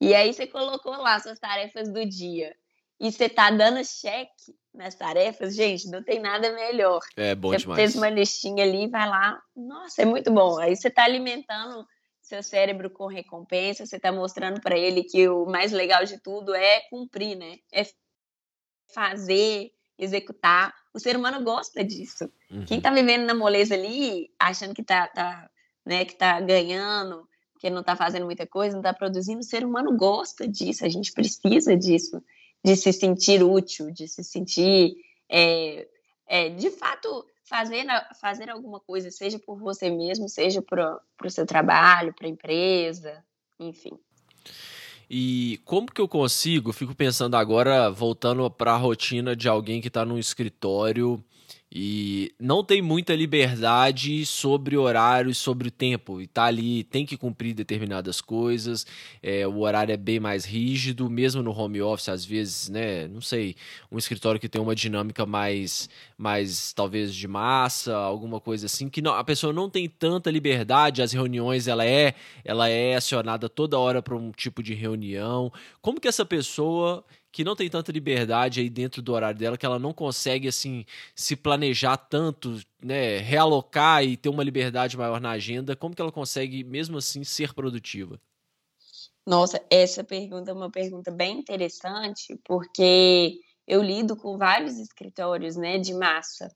Speaker 2: E aí você colocou lá suas tarefas do dia e você tá dando cheque nas tarefas, gente, não tem nada melhor.
Speaker 1: É bom
Speaker 2: você
Speaker 1: demais.
Speaker 2: Fez uma listinha ali, vai lá, nossa, é muito bom. Aí você tá alimentando seu cérebro com recompensa, você está mostrando para ele que o mais legal de tudo é cumprir, né? É fazer, executar. O ser humano gosta disso. Uhum. Quem está vivendo na moleza ali, achando que está tá, né, que tá ganhando, que não está fazendo muita coisa, não está produzindo, o ser humano gosta disso, a gente precisa disso, de se sentir útil, de se sentir, é, é, de fato, fazer, fazer alguma coisa, seja por você mesmo, seja para o seu trabalho, para a empresa, enfim.
Speaker 1: E como que eu consigo? Fico pensando agora, voltando para a rotina de alguém que está num escritório e não tem muita liberdade sobre horário, sobre o tempo. E tá ali, tem que cumprir determinadas coisas. É, o horário é bem mais rígido, mesmo no home office, às vezes, né? Não sei, um escritório que tem uma dinâmica mais, mais talvez de massa, alguma coisa assim, que não, a pessoa não tem tanta liberdade. As reuniões, ela é, ela é acionada toda hora para um tipo de reunião. Como que essa pessoa que não tem tanta liberdade aí dentro do horário dela, que ela não consegue assim se planejar tanto, né, realocar e ter uma liberdade maior na agenda, como que ela consegue mesmo assim ser produtiva?
Speaker 2: Nossa, essa pergunta é uma pergunta bem interessante, porque eu lido com vários escritórios, né, de massa.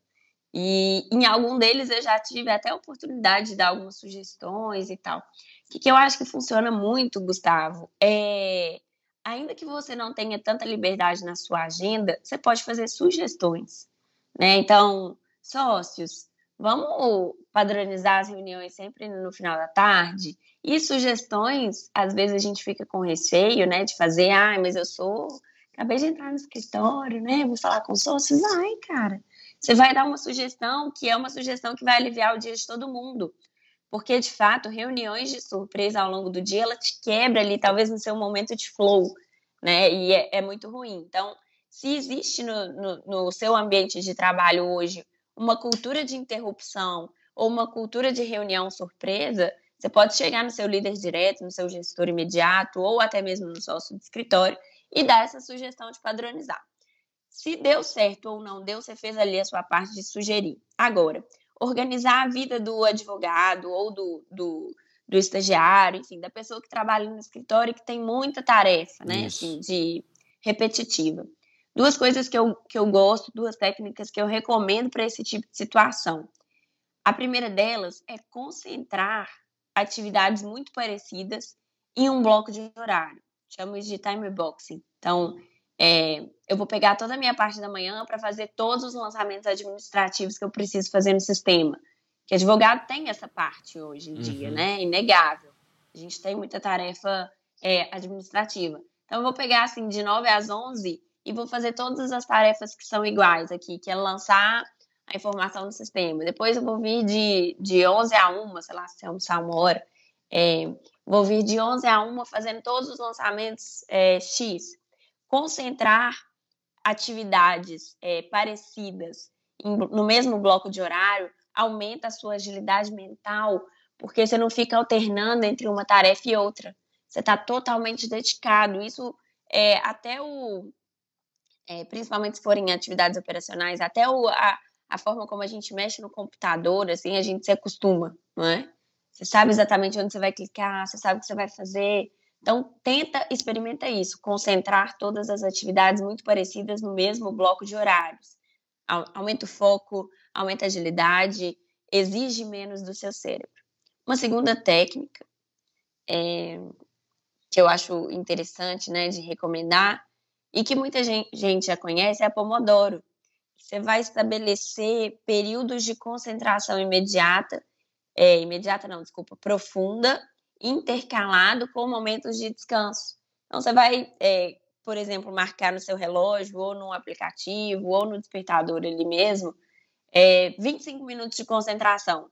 Speaker 2: E em algum deles eu já tive até a oportunidade de dar algumas sugestões e tal. O que, que eu acho que funciona muito, Gustavo, é ainda que você não tenha tanta liberdade na sua agenda, você pode fazer sugestões, né? Então, sócios, vamos padronizar as reuniões sempre no final da tarde. E sugestões, às vezes a gente fica com receio, né, de fazer, ah, mas eu sou, acabei de entrar no escritório, né, vou falar com sócios, vai, cara. Você vai dar uma sugestão que é uma sugestão que vai aliviar o dia de todo mundo porque de fato reuniões de surpresa ao longo do dia ela te quebra ali talvez no seu momento de flow, né? E é, é muito ruim. Então, se existe no, no, no seu ambiente de trabalho hoje uma cultura de interrupção ou uma cultura de reunião surpresa, você pode chegar no seu líder direto, no seu gestor imediato ou até mesmo no sócio de escritório e dar essa sugestão de padronizar. Se deu certo ou não deu, você fez ali a sua parte de sugerir. Agora, organizar a vida do advogado ou do, do, do estagiário, enfim, da pessoa que trabalha no escritório e que tem muita tarefa, né, assim, de repetitiva. Duas coisas que eu, que eu gosto, duas técnicas que eu recomendo para esse tipo de situação. A primeira delas é concentrar atividades muito parecidas em um bloco de horário. Chamo isso de time boxing. Então, é, eu vou pegar toda a minha parte da manhã para fazer todos os lançamentos administrativos que eu preciso fazer no sistema. Que advogado tem essa parte hoje em uhum. dia, né? Inegável. A gente tem muita tarefa é, administrativa. Então, eu vou pegar, assim, de 9 às 11 e vou fazer todas as tarefas que são iguais aqui, que é lançar a informação no sistema. Depois eu vou vir de, de 11 a 1, sei lá, se almoçar uma hora. É, vou vir de 11 a 1 fazendo todos os lançamentos é, X concentrar atividades é, parecidas em, no mesmo bloco de horário aumenta a sua agilidade mental, porque você não fica alternando entre uma tarefa e outra. Você está totalmente dedicado. Isso é até o. É, principalmente se forem atividades operacionais, até o, a, a forma como a gente mexe no computador, assim, a gente se acostuma, não é? Você sabe exatamente onde você vai clicar, você sabe o que você vai fazer, então, tenta, experimenta isso, concentrar todas as atividades muito parecidas no mesmo bloco de horários. Aumenta o foco, aumenta a agilidade, exige menos do seu cérebro. Uma segunda técnica é, que eu acho interessante né, de recomendar e que muita gente já conhece é a Pomodoro. Você vai estabelecer períodos de concentração imediata, é, imediata não, desculpa, profunda, intercalado com momentos de descanso. Então, você vai, é, por exemplo, marcar no seu relógio, ou no aplicativo, ou no despertador ali mesmo, é, 25 minutos de concentração,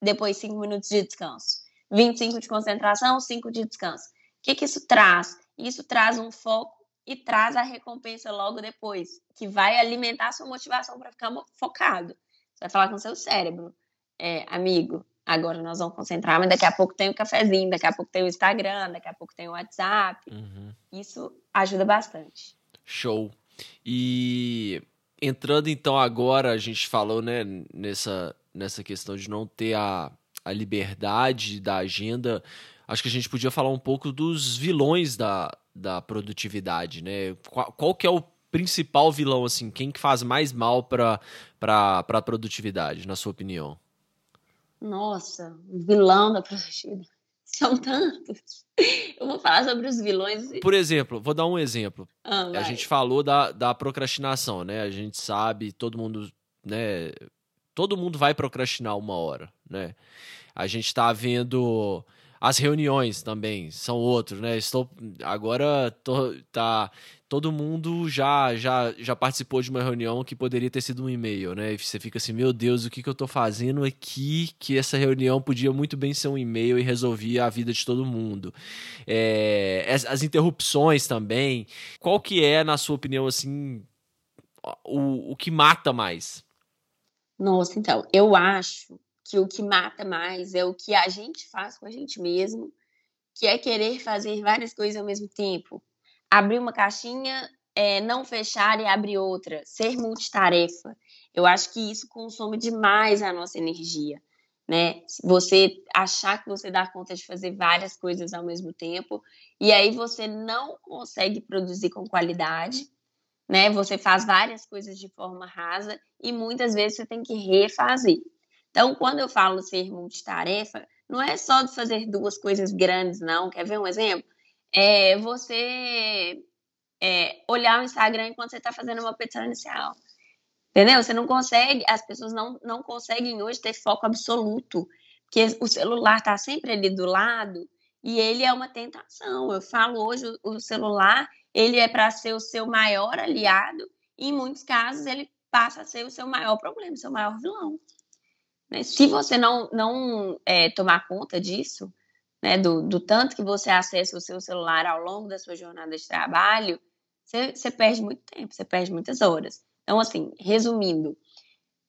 Speaker 2: depois 5 minutos de descanso. 25 de concentração, 5 de descanso. O que, que isso traz? Isso traz um foco e traz a recompensa logo depois, que vai alimentar sua motivação para ficar focado. Você vai falar com seu cérebro, é, amigo, agora nós vamos concentrar, mas daqui a pouco tem o cafezinho, daqui a pouco tem o Instagram, daqui a pouco tem o WhatsApp. Uhum. Isso ajuda bastante.
Speaker 1: Show. E entrando então agora, a gente falou, né, nessa, nessa questão de não ter a, a liberdade da agenda, acho que a gente podia falar um pouco dos vilões da, da produtividade, né? Qual, qual que é o principal vilão, assim, quem que faz mais mal para a produtividade, na sua opinião?
Speaker 2: Nossa, vilão da produtividade. São tantos. Eu vou falar sobre os vilões.
Speaker 1: Por exemplo, vou dar um exemplo. Ah, a gente falou da, da procrastinação, né? A gente sabe, todo mundo, né? Todo mundo vai procrastinar uma hora, né? A gente tá vendo As reuniões também são outros, né? Estou agora tô, tá todo mundo já já já participou de uma reunião que poderia ter sido um e-mail, né? E você fica assim, meu Deus, o que, que eu estou fazendo aqui? Que essa reunião podia muito bem ser um e-mail e resolvia a vida de todo mundo. É, as, as interrupções também. Qual que é, na sua opinião, assim, o, o que mata mais?
Speaker 2: Nossa, então, eu acho que o que mata mais é o que a gente faz com a gente mesmo, que é querer fazer várias coisas ao mesmo tempo. Abrir uma caixinha, é, não fechar e abrir outra, ser multitarefa. Eu acho que isso consome demais a nossa energia. Né? Você achar que você dá conta de fazer várias coisas ao mesmo tempo, e aí você não consegue produzir com qualidade, né? Você faz várias coisas de forma rasa e muitas vezes você tem que refazer. Então, quando eu falo ser multitarefa, não é só de fazer duas coisas grandes, não. Quer ver um exemplo? É você é, olhar o Instagram enquanto você está fazendo uma petição inicial. Entendeu? Você não consegue, as pessoas não, não conseguem hoje ter foco absoluto, porque o celular está sempre ali do lado e ele é uma tentação. Eu falo hoje, o celular, ele é para ser o seu maior aliado e em muitos casos ele passa a ser o seu maior problema, o seu maior vilão. Né? Se você não, não é, tomar conta disso, né, do, do, tanto que você acessa o seu celular ao longo da sua jornada de trabalho, você, você perde muito tempo, você perde muitas horas. Então, assim, resumindo,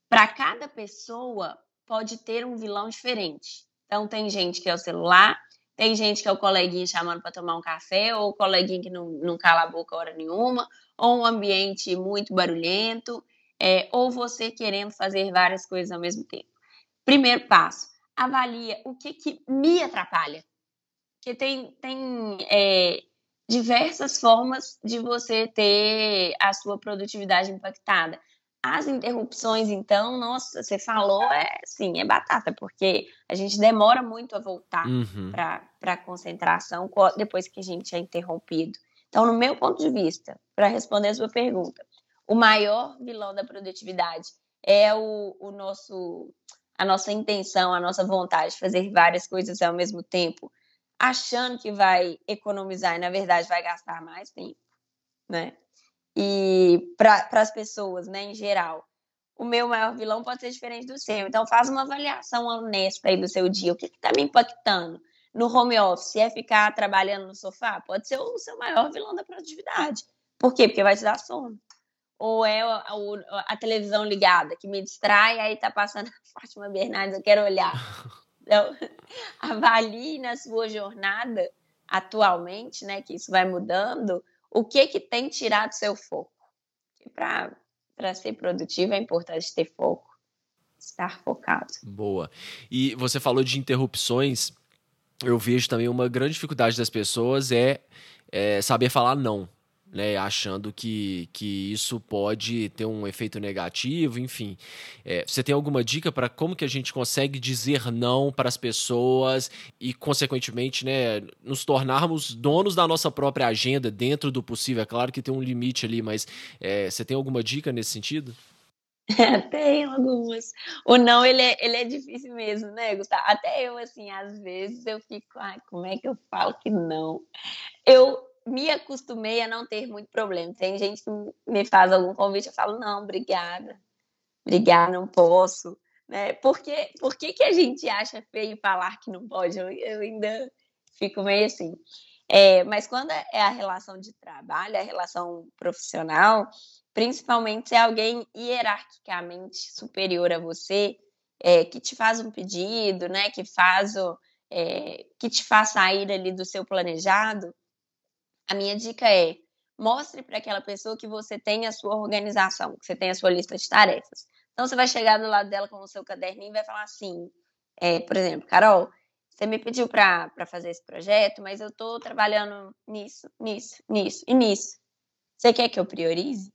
Speaker 2: para cada pessoa pode ter um vilão diferente. Então, tem gente que é o celular, tem gente que é o coleguinha chamando para tomar um café, ou o coleguinha que não, não cala a boca hora nenhuma, ou um ambiente muito barulhento, é, ou você querendo fazer várias coisas ao mesmo tempo. Primeiro passo, avalia o que, que me atrapalha. Porque tem, tem é, diversas formas de você ter a sua produtividade impactada. As interrupções, então, nossa, você falou, é sim, é batata, porque a gente demora muito a voltar uhum. para a concentração depois que a gente é interrompido. Então, no meu ponto de vista, para responder a sua pergunta, o maior vilão da produtividade é o, o nosso a nossa intenção, a nossa vontade de fazer várias coisas ao mesmo tempo, achando que vai economizar e na verdade vai gastar mais tempo, né? E para as pessoas, né, em geral, o meu maior vilão pode ser diferente do seu. Então faz uma avaliação honesta aí do seu dia. O que está me impactando? No home office, é ficar trabalhando no sofá? Pode ser o seu maior vilão da produtividade. Por quê? Porque vai te dar sono ou é a, a, a, televisão ligada que me distrai, aí tá passando a Fátima Bernardes, eu quero olhar. Então, avalie na sua jornada atualmente, né, que isso vai mudando, o que que tem tirado seu foco. Para ser produtivo é importante ter foco, estar focado.
Speaker 1: Boa. E você falou de interrupções, eu vejo também uma grande dificuldade das pessoas é, é saber falar não né, achando que, que isso pode ter um efeito negativo, enfim. É, você tem alguma dica para como que a gente consegue dizer não para as pessoas e, consequentemente, né, nos tornarmos donos da nossa própria agenda dentro do possível? É claro que tem um limite ali, mas é, você tem alguma dica nesse sentido?
Speaker 2: tem algumas. O não, ele é, ele é difícil mesmo, né, Gustavo? Até eu, assim, às vezes eu fico, ai, como é que eu falo que não? Eu me acostumei a não ter muito problema. Tem gente que me faz algum convite, eu falo, não, obrigada. Obrigada, não posso. Né? Por, que, por que, que a gente acha feio falar que não pode? Eu, eu ainda fico meio assim. É, mas quando é a relação de trabalho, a relação profissional, principalmente se é alguém hierarquicamente superior a você, é, que te faz um pedido, né, que faz o, é, que te faz sair ali do seu planejado, a minha dica é: mostre para aquela pessoa que você tem a sua organização, que você tem a sua lista de tarefas. Então, você vai chegar do lado dela com o seu caderninho e vai falar assim: é, por exemplo, Carol, você me pediu para fazer esse projeto, mas eu estou trabalhando nisso, nisso, nisso e nisso. Você quer que eu priorize?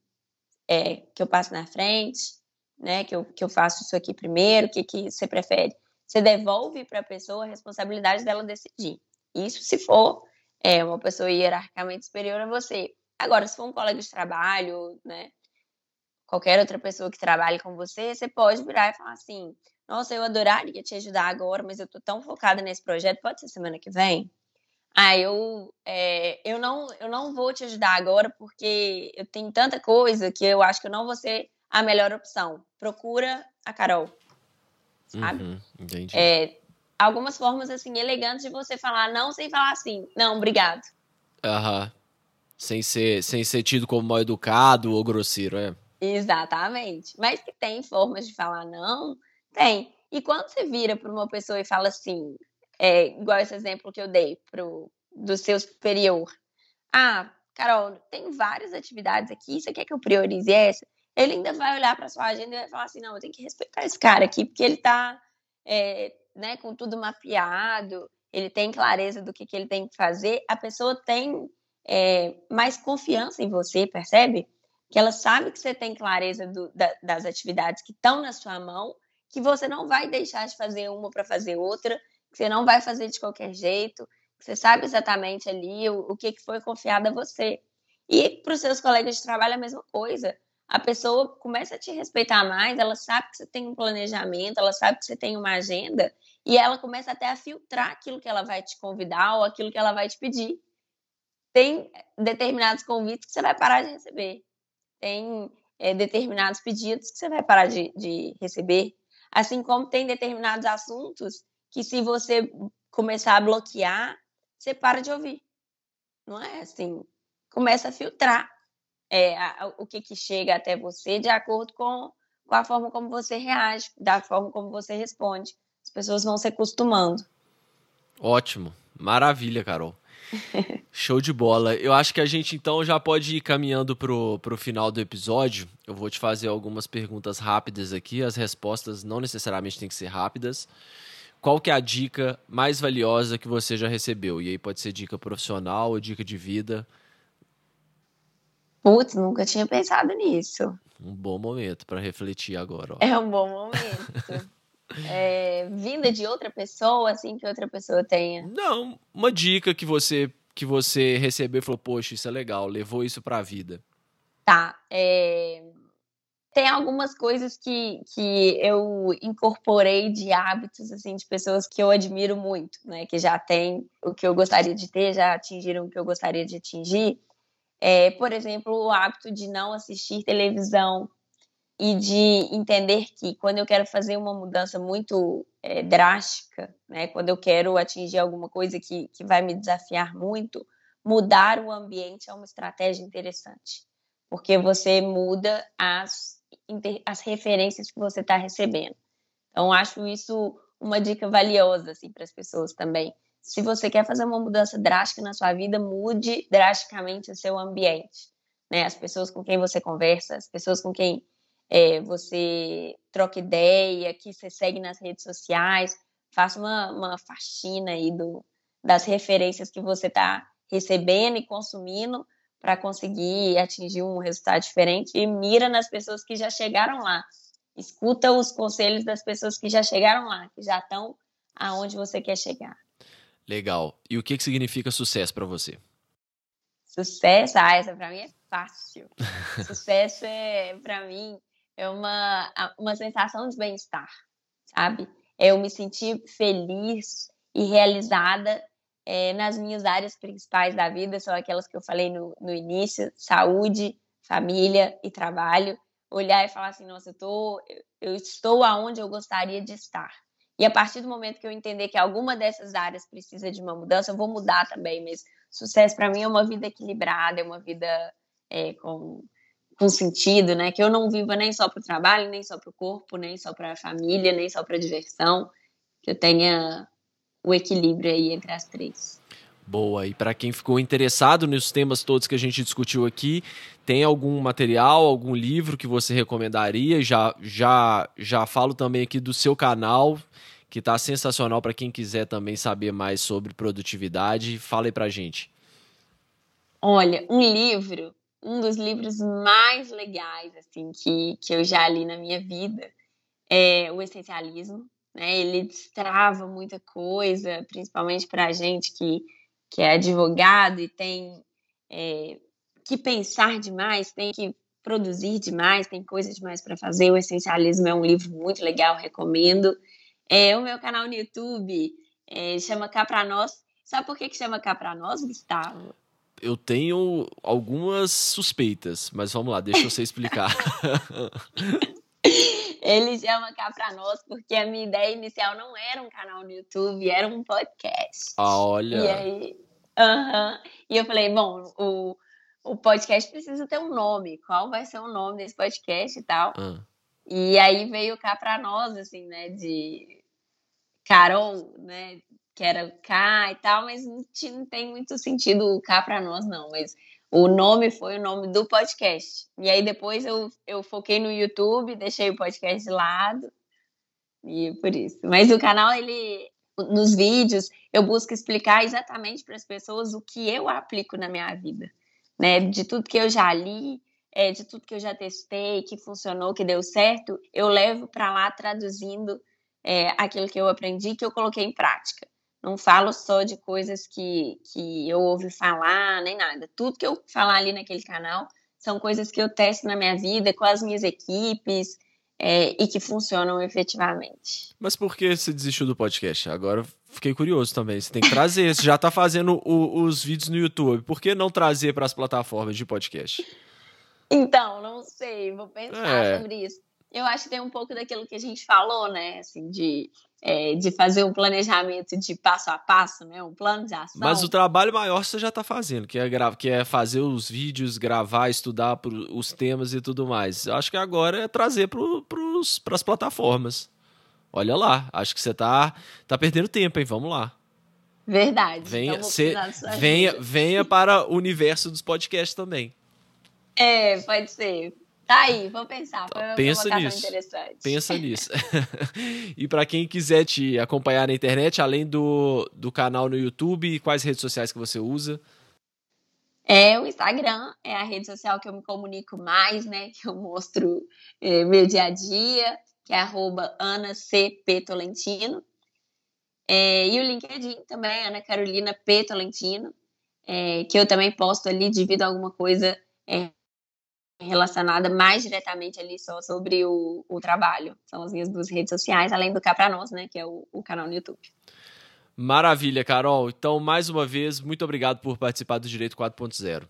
Speaker 2: É, que eu passe na frente? Né, que, eu, que eu faça isso aqui primeiro? O que, que você prefere? Você devolve para a pessoa a responsabilidade dela decidir. Isso se for é uma pessoa hierarquicamente superior a você. Agora, se for um colega de trabalho, né, qualquer outra pessoa que trabalhe com você, você pode virar e falar assim: Nossa, eu adoraria te ajudar agora, mas eu tô tão focada nesse projeto, pode ser semana que vem? Ah, eu, é, eu, não, eu não vou te ajudar agora porque eu tenho tanta coisa que eu acho que eu não vou ser a melhor opção. Procura a Carol. Sabe? Uhum, entendi. É, algumas formas assim elegantes de você falar não sem falar assim, não, obrigado.
Speaker 1: Aham. Uhum. Sem ser, sem ser tido como mal educado ou grosseiro, é.
Speaker 2: Exatamente. Mas que tem formas de falar não, tem. E quando você vira para uma pessoa e fala assim, é, igual esse exemplo que eu dei pro, do seu superior. Ah, Carol, tem várias atividades aqui, você quer que eu priorize essa? Ele ainda vai olhar para sua agenda e vai falar assim, não, eu tenho que respeitar esse cara aqui, porque ele está é, né, com tudo mapeado, ele tem clareza do que, que ele tem que fazer, a pessoa tem é, mais confiança em você, percebe? Que ela sabe que você tem clareza do, da, das atividades que estão na sua mão, que você não vai deixar de fazer uma para fazer outra, que você não vai fazer de qualquer jeito, que você sabe exatamente ali o, o que, que foi confiado a você. E para os seus colegas de trabalho a mesma coisa. A pessoa começa a te respeitar mais, ela sabe que você tem um planejamento, ela sabe que você tem uma agenda, e ela começa até a filtrar aquilo que ela vai te convidar ou aquilo que ela vai te pedir. Tem determinados convites que você vai parar de receber. Tem é, determinados pedidos que você vai parar de, de receber. Assim como tem determinados assuntos que se você começar a bloquear, você para de ouvir. Não é assim? Começa a filtrar é, a, o que, que chega até você de acordo com, com a forma como você reage, da forma como você responde. As pessoas vão se acostumando.
Speaker 1: Ótimo. Maravilha, Carol. Show de bola. Eu acho que a gente então já pode ir caminhando pro, pro final do episódio. Eu vou te fazer algumas perguntas rápidas aqui. As respostas não necessariamente têm que ser rápidas qual que é a dica mais valiosa que você já recebeu? E aí pode ser dica profissional ou dica de vida.
Speaker 2: Putz, nunca tinha pensado nisso.
Speaker 1: Um bom momento para refletir agora. Ó.
Speaker 2: É um bom momento. é, vinda de outra pessoa, assim, que outra pessoa tenha.
Speaker 1: Não, uma dica que você que você recebeu e falou, poxa, isso é legal, levou isso para a vida.
Speaker 2: Tá. É tem algumas coisas que, que eu incorporei de hábitos, assim, de pessoas que eu admiro muito, né? Que já têm o que eu gostaria de ter, já atingiram o que eu gostaria de atingir. É, por exemplo, o hábito de não assistir televisão e de entender que quando eu quero fazer uma mudança muito é, drástica, né? Quando eu quero atingir alguma coisa que, que vai me desafiar muito, mudar o ambiente é uma estratégia interessante. Porque você muda as as referências que você está recebendo. Então, acho isso uma dica valiosa assim, para as pessoas também. Se você quer fazer uma mudança drástica na sua vida, mude drasticamente o seu ambiente. Né? As pessoas com quem você conversa, as pessoas com quem é, você troca ideia, que você segue nas redes sociais, faça uma, uma faxina aí do, das referências que você está recebendo e consumindo para conseguir atingir um resultado diferente e mira nas pessoas que já chegaram lá. Escuta os conselhos das pessoas que já chegaram lá, que já estão aonde você quer chegar.
Speaker 1: Legal. E o que, que significa sucesso para você?
Speaker 2: Sucesso, ah, essa para mim é fácil. sucesso é para mim é uma uma sensação de bem-estar, sabe? É eu me sentir feliz e realizada é, nas minhas áreas principais da vida, são aquelas que eu falei no, no início: saúde, família e trabalho. Olhar e falar assim: nossa, eu, tô, eu estou aonde eu gostaria de estar. E a partir do momento que eu entender que alguma dessas áreas precisa de uma mudança, eu vou mudar também. Mas sucesso para mim é uma vida equilibrada, é uma vida é, com, com sentido, né? Que eu não viva nem só para o trabalho, nem só para o corpo, nem só para a família, nem só para a diversão. Que eu tenha o equilíbrio aí entre as três.
Speaker 1: Boa. E para quem ficou interessado nos temas todos que a gente discutiu aqui, tem algum material, algum livro que você recomendaria? Já já já falo também aqui do seu canal, que está sensacional para quem quiser também saber mais sobre produtividade. Fala aí pra gente.
Speaker 2: Olha, um livro, um dos livros mais legais assim que, que eu já li na minha vida é O Essencialismo, né? Ele destrava muita coisa, principalmente para a gente que, que é advogado e tem é, que pensar demais, tem que produzir demais, tem coisa demais para fazer. O Essencialismo é um livro muito legal, recomendo. É, o meu canal no YouTube é, chama Cá Pra Nós. Sabe por que, que chama Cá Pra Nós, Gustavo?
Speaker 1: Eu tenho algumas suspeitas, mas vamos lá, deixa você explicar.
Speaker 2: Ele chama Cá Pra Nós porque a minha ideia inicial não era um canal no YouTube, era um podcast.
Speaker 1: Ah, olha.
Speaker 2: E aí, uh -huh, e eu falei, bom, o, o podcast precisa ter um nome. Qual vai ser o nome desse podcast e tal? Ah. E aí veio cá para nós, assim, né, de Carol, né, que era cá e tal, mas não, não tem muito sentido cá para nós, não. Mas o nome foi o nome do podcast. E aí depois eu, eu foquei no YouTube, deixei o podcast de lado. E por isso. Mas o canal, ele, nos vídeos, eu busco explicar exatamente para as pessoas o que eu aplico na minha vida né? De tudo que eu já li, é, de tudo que eu já testei, que funcionou, que deu certo, eu levo para lá traduzindo é, aquilo que eu aprendi, que eu coloquei em prática. Não falo só de coisas que, que eu ouvi falar, nem nada. Tudo que eu falar ali naquele canal são coisas que eu testo na minha vida, com as minhas equipes, é, e que funcionam efetivamente.
Speaker 1: Mas por que você desistiu do podcast? Agora fiquei curioso também. Você tem que trazer. você já está fazendo o, os vídeos no YouTube. Por que não trazer para as plataformas de podcast?
Speaker 2: Então, não sei. Vou pensar é. sobre isso. Eu acho que tem um pouco daquilo que a gente falou, né? Assim, de, é, de fazer um planejamento de passo a passo, né? Um plano de ação.
Speaker 1: Mas o trabalho maior você já está fazendo, que é, que é fazer os vídeos, gravar, estudar os temas e tudo mais. Acho que agora é trazer para as plataformas. Olha lá, acho que você tá, tá perdendo tempo, hein? Vamos lá.
Speaker 2: Verdade.
Speaker 1: Venha, cê, venha, venha para o universo dos podcasts também.
Speaker 2: É, pode ser. Tá aí, vou pensar. Foi uma Pensa nisso. interessante.
Speaker 1: Pensa nisso. e para quem quiser te acompanhar na internet, além do, do canal no YouTube, quais redes sociais que você usa?
Speaker 2: É, o Instagram é a rede social que eu me comunico mais, né? Que eu mostro é, meu dia a dia que é arroba Ana C. P. Tolentino. É, e o LinkedIn também, Ana Carolina P. Tolentino, é, que eu também posto ali, devido a alguma coisa é, relacionada mais diretamente ali só sobre o, o, trabalho. São as minhas duas redes sociais, além do Cá Pra Nós, né, que é o, o canal no YouTube.
Speaker 1: Maravilha, Carol. Então, mais uma vez, muito obrigado por participar do Direito 4.0.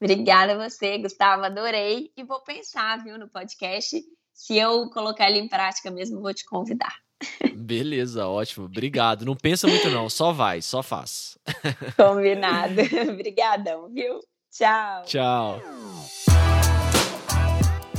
Speaker 2: Obrigada a você, Gustavo. Adorei. E vou pensar, viu, no podcast se eu colocar ele em prática mesmo, vou te convidar.
Speaker 1: Beleza, ótimo. Obrigado. Não pensa muito não, só vai, só faz.
Speaker 2: Combinado. Obrigadão, viu? Tchau.
Speaker 1: Tchau.